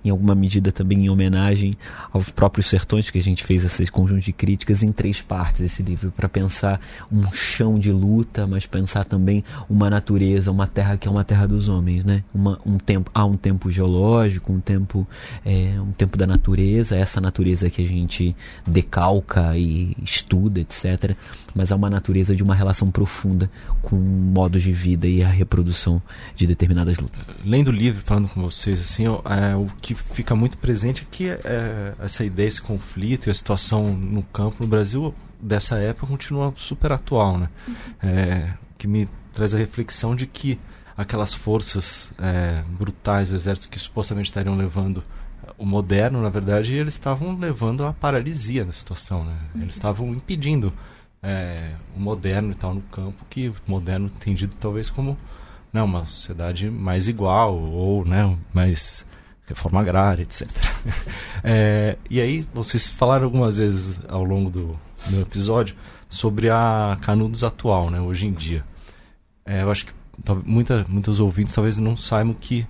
S4: em alguma medida também em homenagem aos próprios sertões, que a gente fez esse conjunto de críticas em três partes esse livro, para pensar um chão de luta, mas pensar também uma natureza, uma terra que é uma terra dos homens, né? Uma, um tempo, há um tempo geológico, um tempo, é, um tempo da natureza, essa natureza que a gente decalca e estuda, etc. Mas há uma natureza de uma relação profunda com modos de vida e a reprodução de determinadas lutas.
S1: Lendo o livro, falando com vocês, assim, é, o que fica muito presente aqui é, essa ideia, esse conflito e a situação no campo no Brasil dessa época continua super atual, né? Uhum. É, que me traz a reflexão de que aquelas forças é, brutais do exército que supostamente estariam levando o moderno, na verdade, eles estavam levando a paralisia na situação, né? Eles uhum. estavam impedindo é, o moderno e tal no campo, que o moderno entendido talvez como né, uma sociedade mais igual ou né, mais reforma agrária, etc. é, e aí, vocês falaram algumas vezes ao longo do, do episódio sobre a Canudos atual, né, hoje em dia. É, eu acho que muita, muitos ouvintes talvez não saibam que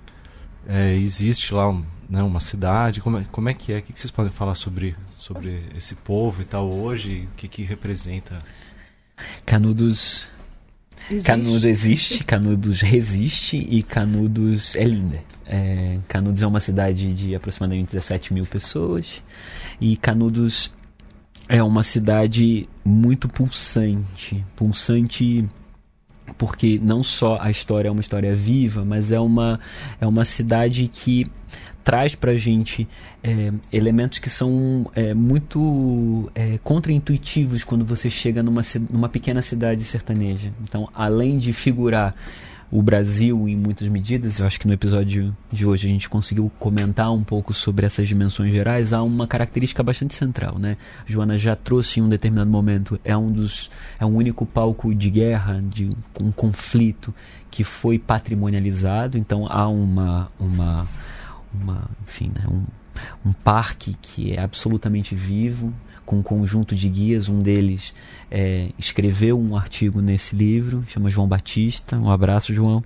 S1: é, existe lá né, uma cidade. Como é, como é que é? O que vocês podem falar sobre, sobre esse povo e tal hoje? O que, que representa?
S4: Canudos Existe. Canudos existe, Canudos resiste e Canudos é linda. É, Canudos é uma cidade de aproximadamente 17 mil pessoas e Canudos é uma cidade muito pulsante. Pulsante porque não só a história é uma história viva, mas é uma, é uma cidade que traz para a gente é, elementos que são é, muito é, contraintuitivos quando você chega numa, numa pequena cidade sertaneja. Então, além de figurar o Brasil em muitas medidas, eu acho que no episódio de hoje a gente conseguiu comentar um pouco sobre essas dimensões gerais, há uma característica bastante central, né? Joana já trouxe em um determinado momento, é um dos é um único palco de guerra, de um conflito que foi patrimonializado, então há uma uma uma, enfim, né, um, um parque que é absolutamente vivo, com um conjunto de guias. Um deles é, escreveu um artigo nesse livro, chama João Batista. Um abraço, João,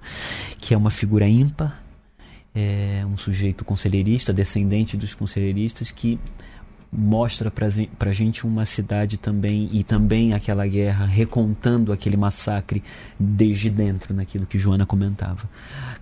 S4: que é uma figura ímpar, é um sujeito conselheirista, descendente dos conselheiristas, que mostra para gente uma cidade também e também aquela guerra recontando aquele massacre desde dentro naquilo que Joana comentava.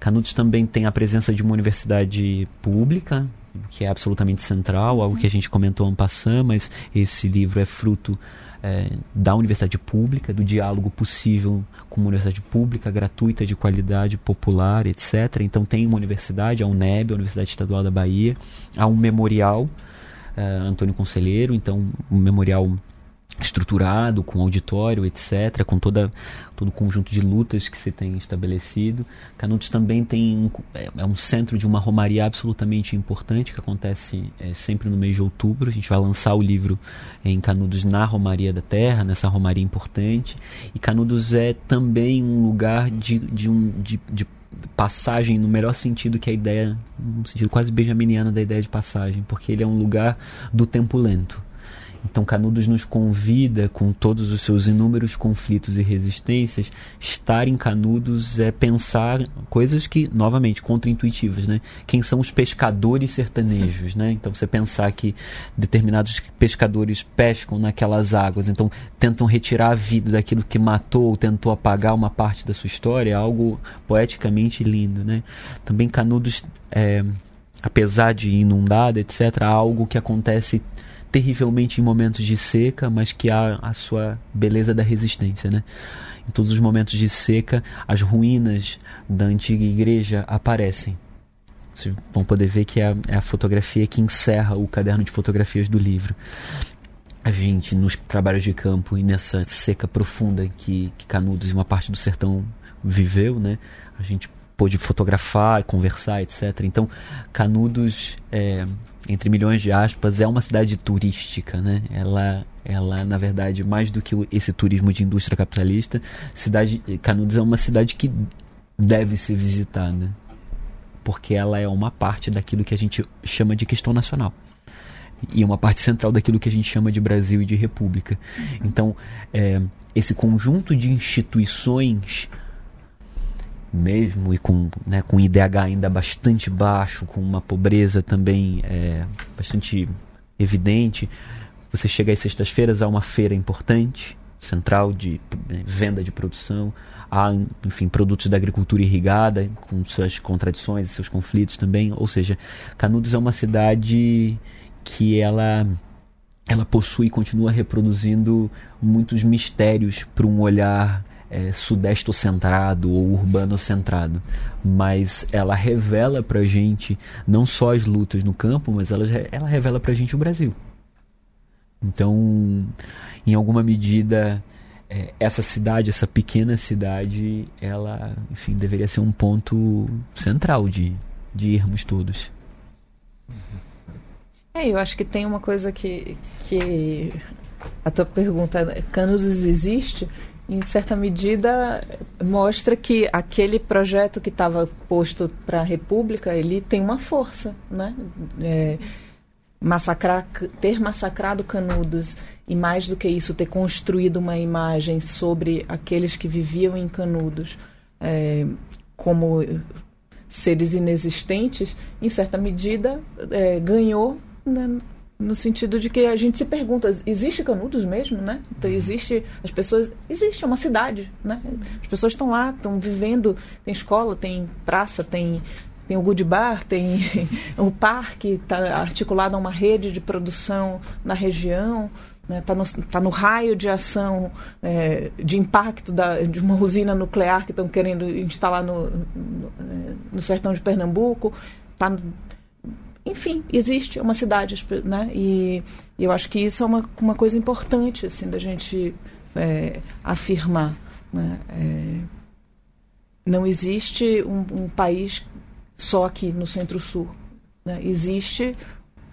S4: Canudos também tem a presença de uma universidade pública que é absolutamente central, algo que a gente comentou ano passado, mas esse livro é fruto é, da universidade pública, do diálogo possível com uma universidade pública, gratuita, de qualidade, popular, etc. Então tem uma universidade, a UNEB, a Universidade Estadual da Bahia, há um memorial uh, Antônio Conselheiro, então um memorial estruturado, com auditório, etc., com toda, todo o conjunto de lutas que se tem estabelecido. Canudos também tem é, é um centro de uma romaria absolutamente importante que acontece é, sempre no mês de outubro. A gente vai lançar o livro em Canudos na Romaria da Terra, nessa romaria importante. E Canudos é também um lugar de, de, um, de, de passagem no melhor sentido que a ideia, no sentido quase benjaminiano da ideia de passagem, porque ele é um lugar do tempo lento. Então Canudos nos convida, com todos os seus inúmeros conflitos e resistências, estar em Canudos é pensar coisas que, novamente, contraintuitivas, né? Quem são os pescadores sertanejos, né? Então você pensar que determinados pescadores pescam naquelas águas, então tentam retirar a vida daquilo que matou ou tentou apagar uma parte da sua história, é algo poeticamente lindo, né? Também Canudos, é, apesar de inundada, etc., algo que acontece terrivelmente em momentos de seca, mas que há a sua beleza da resistência, né? Em todos os momentos de seca, as ruínas da antiga igreja aparecem. Vocês vão poder ver que é a, é a fotografia que encerra o caderno de fotografias do livro. A gente, nos trabalhos de campo e nessa seca profunda que, que Canudos e uma parte do sertão viveu, né? A gente pôde fotografar, conversar, etc. Então, Canudos é, entre milhões de aspas, é uma cidade turística, né? Ela, ela na verdade, mais do que esse turismo de indústria capitalista, cidade Canudos é uma cidade que deve ser visitada, porque ela é uma parte daquilo que a gente chama de questão nacional e uma parte central daquilo que a gente chama de Brasil e de República. Então, é, esse conjunto de instituições mesmo e com, né, com IDH ainda bastante baixo, com uma pobreza também é, bastante evidente. Você chega às sextas-feiras a uma feira importante, central de né, venda de produção, há, enfim, produtos da agricultura irrigada, com suas contradições e seus conflitos também. Ou seja, Canudos é uma cidade que ela ela possui e continua reproduzindo muitos mistérios para um olhar é, sudeste-centrado ou urbano-centrado, mas ela revela para a gente não só as lutas no campo, mas ela, ela revela para a gente o Brasil. Então, em alguma medida, é, essa cidade, essa pequena cidade, ela, enfim, deveria ser um ponto central de, de irmos todos.
S3: É, eu acho que tem uma coisa que, que a tua pergunta, Canudos existe? Em certa medida, mostra que aquele projeto que estava posto para a República, ele tem uma força, né? É, massacrar, ter massacrado Canudos e mais do que isso ter construído uma imagem sobre aqueles que viviam em Canudos é, como seres inexistentes, em certa medida é, ganhou né, no sentido de que a gente se pergunta existe Canudos mesmo, né? Então, existe as pessoas existe é uma cidade, né? As pessoas estão lá, estão vivendo, tem escola, tem praça, tem tem o Good Bar, tem o parque, está articulado a uma rede de produção na região, está né, no, tá no raio de ação é, de impacto da, de uma usina nuclear que estão querendo instalar no, no, é, no sertão de Pernambuco. Tá, enfim, existe uma cidade, né? E, e, eu acho que isso é uma, uma coisa importante assim da gente é, afirmar. Né? É, não existe um, um país só aqui no Centro-Sul. Né? Existe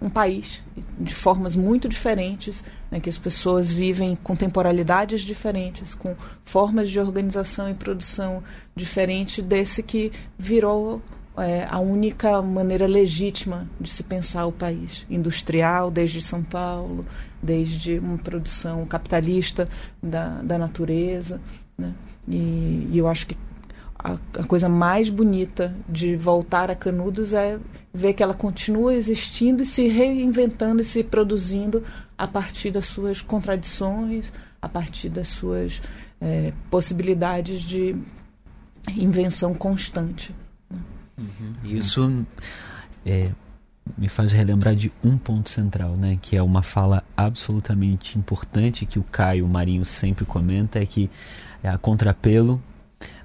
S3: um país de formas muito diferentes, né, que as pessoas vivem com temporalidades diferentes, com formas de organização e produção diferente desse que virou é, a única maneira legítima de se pensar o país industrial, desde São Paulo, desde uma produção capitalista da, da natureza. Né? E, e eu acho que a, a, coisa mais bonita de voltar a Canudos é ver que ela continua existindo e se reinventando e se produzindo a partir das suas contradições, a partir das suas é, possibilidades de invenção constante.
S4: Uhum. Isso é, me faz relembrar de um ponto central, né, que é uma fala absolutamente importante que o Caio Marinho sempre comenta, é que é a contrapelo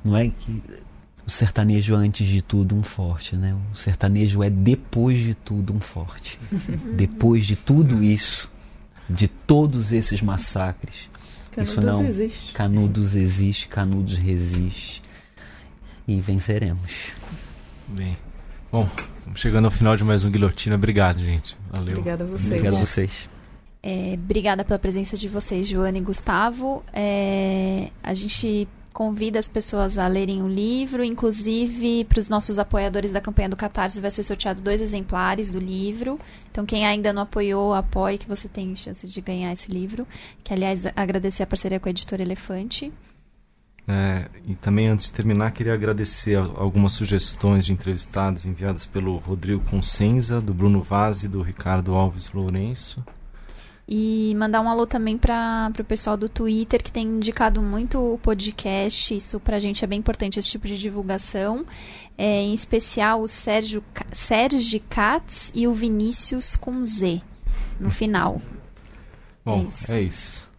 S4: não é que o sertanejo é antes de tudo um forte, né? O sertanejo é depois de tudo um forte. depois de tudo isso, de todos esses massacres,
S3: Canudos
S4: isso não
S3: existe.
S4: Canudos existe, Canudos resiste e venceremos.
S1: Bem. Bom, chegando ao final de mais um Guilhotina. Obrigado, gente. Valeu.
S3: Obrigada a vocês.
S4: Obrigado a vocês.
S2: É, obrigada pela presença de vocês, Joana e Gustavo. É, a gente convida as pessoas a lerem o livro, inclusive para os nossos apoiadores da campanha do Catarse vai ser sorteado dois exemplares do livro. Então quem ainda não apoiou, apoie que você tem chance de ganhar esse livro. Que aliás agradecer a parceria com a editora Elefante.
S1: É, e também antes de terminar queria agradecer algumas sugestões de entrevistados enviadas pelo Rodrigo Consenza, do Bruno Vaz e do Ricardo Alves Lourenço.
S2: E mandar um alô também para o pessoal do Twitter, que tem indicado muito o podcast. Isso para a gente é bem importante, esse tipo de divulgação. É, em especial o Sérgio, Sérgio Katz e o Vinícius com Z no final.
S1: Bom, é isso. É isso.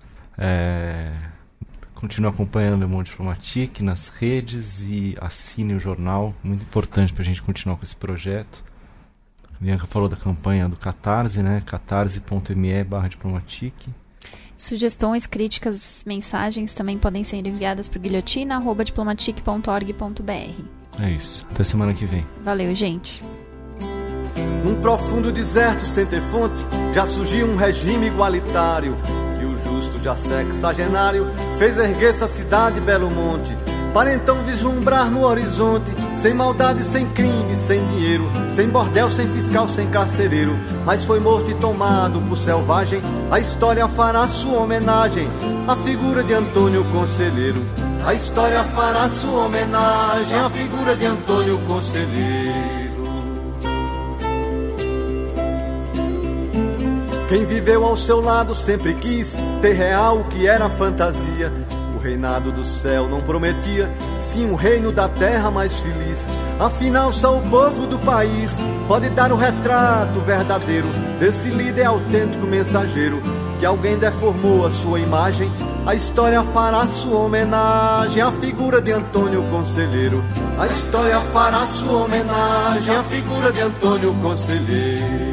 S1: Continue acompanhando Le Monde Diplomatique nas redes e assine o jornal. Muito importante para a gente continuar com esse projeto. Bianca falou da campanha do Catarse, né? catarse.me barra diplomatique.
S2: Sugestões, críticas, mensagens também podem ser enviadas para guilhotina.diplomatique.org.br.
S1: É isso. Até semana que vem.
S2: Valeu, gente.
S5: Num profundo deserto sem ter fonte, já surgiu um regime igualitário. O justo já sexagenário fez erguer essa cidade Belo Monte para então vislumbrar no horizonte, sem maldade, sem crime, sem dinheiro, sem bordel, sem fiscal, sem carcereiro, mas foi morto e tomado por selvagem. A história fará sua homenagem à figura de Antônio Conselheiro. A história fará sua homenagem à figura de Antônio Conselheiro. Quem viveu ao seu lado sempre quis ter real o que era fantasia. O reinado do céu não prometia, sim um reino da terra mais feliz. Afinal, só o povo do país pode dar o retrato verdadeiro desse líder autêntico mensageiro que alguém deformou a sua imagem. A história fará sua homenagem à figura de Antônio Conselheiro. A história fará sua homenagem à figura de Antônio Conselheiro.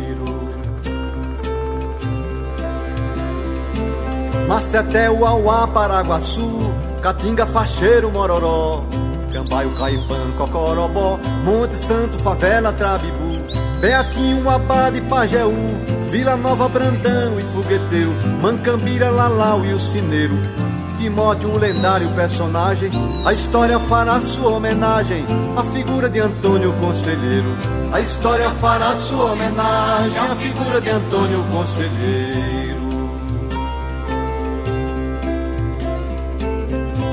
S5: Maceté, Uauá, Paraguaçu, Catinga, Facheiro, Mororó, Cambaio, Caipã, Cocorobó, Monte Santo, Favela, Trabibu, Beatinho, Abade Pajeú, Vila Nova, Brandão e Fogueteiro, Mancambira, Lalau e o Cineiro. Timóteo, um lendário personagem, a história fará sua homenagem. À figura de Antônio Conselheiro. A história fará sua homenagem. À figura de Antônio Conselheiro.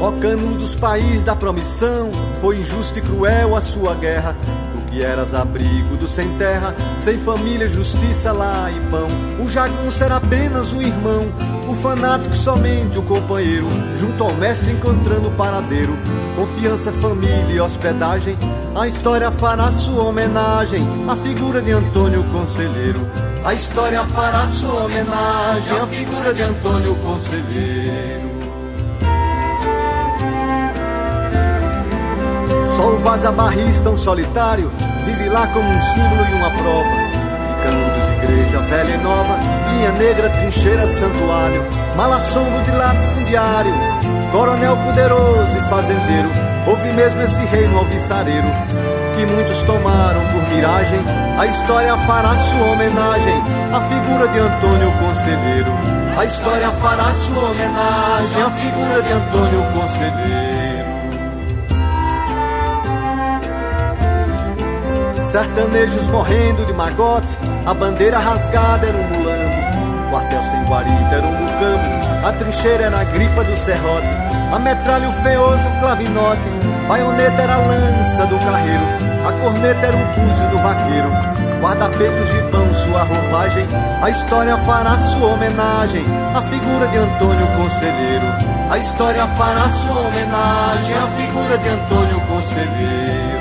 S5: Ó canudos país da promissão, foi injusta e cruel a sua guerra. Tu que eras abrigo do sem terra, sem família, justiça lá e pão. O jagunço era apenas um irmão, o fanático somente um companheiro. Junto ao mestre encontrando o paradeiro, confiança, família e hospedagem. A história fará sua homenagem à figura de Antônio Conselheiro. A história fará sua homenagem à figura de Antônio Conselheiro. O vaza-barrista, um solitário, vive lá como um símbolo e uma prova. E canudos de igreja velha e nova, linha negra, trincheira, santuário, malassombo de latifundiário, coronel poderoso e fazendeiro, houve mesmo esse reino alvissareiro, que muitos tomaram por miragem, a história fará sua homenagem à figura de Antônio Conselheiro. A história fará sua homenagem à figura de Antônio Conselheiro. Sertanejos morrendo de magote, a bandeira rasgada era um mulambo, o quartel sem guarita era um mucambo, a trincheira era a gripa do serrote, a metralha o feoso clavinote, baioneta era a lança do carreiro, a corneta era o búzio do vaqueiro, guarda-peito gibão sua roupagem, a história fará sua homenagem à figura de Antônio Conselheiro, a história fará sua homenagem à figura de Antônio Conselheiro.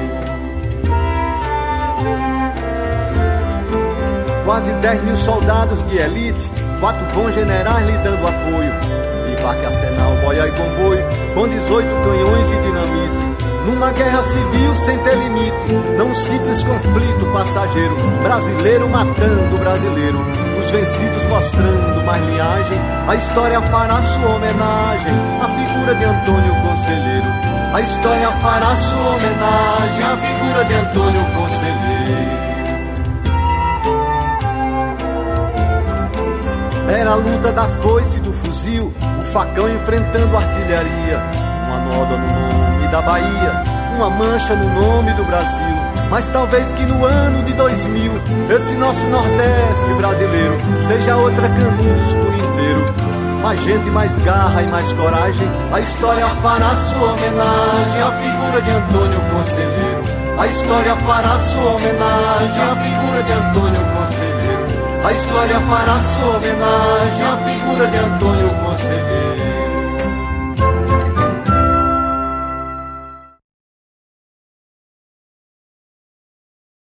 S5: Quase 10 mil soldados de elite, quatro bons generais lhe dando apoio. Bivac, arsenal, boia e comboio, com 18 canhões e dinamite. Numa guerra civil sem ter limite, não um simples conflito passageiro, brasileiro matando brasileiro. Os vencidos mostrando mais linhagem, a história fará sua homenagem à figura de Antônio Conselheiro. A história fará sua homenagem à figura de Antônio Conselheiro. Era a luta da foice e do fuzil, o facão enfrentando a artilharia. Uma nódoa no nome da Bahia, uma mancha no nome do Brasil. Mas talvez que no ano de 2000, esse nosso Nordeste brasileiro seja outra Canudos por inteiro. Mais gente, mais garra e mais coragem, a história fará sua homenagem à figura de Antônio Conselheiro. A história fará sua homenagem à figura de Antônio Conselheiro. A história fará sua homenagem à figura de Antônio Conselheiro.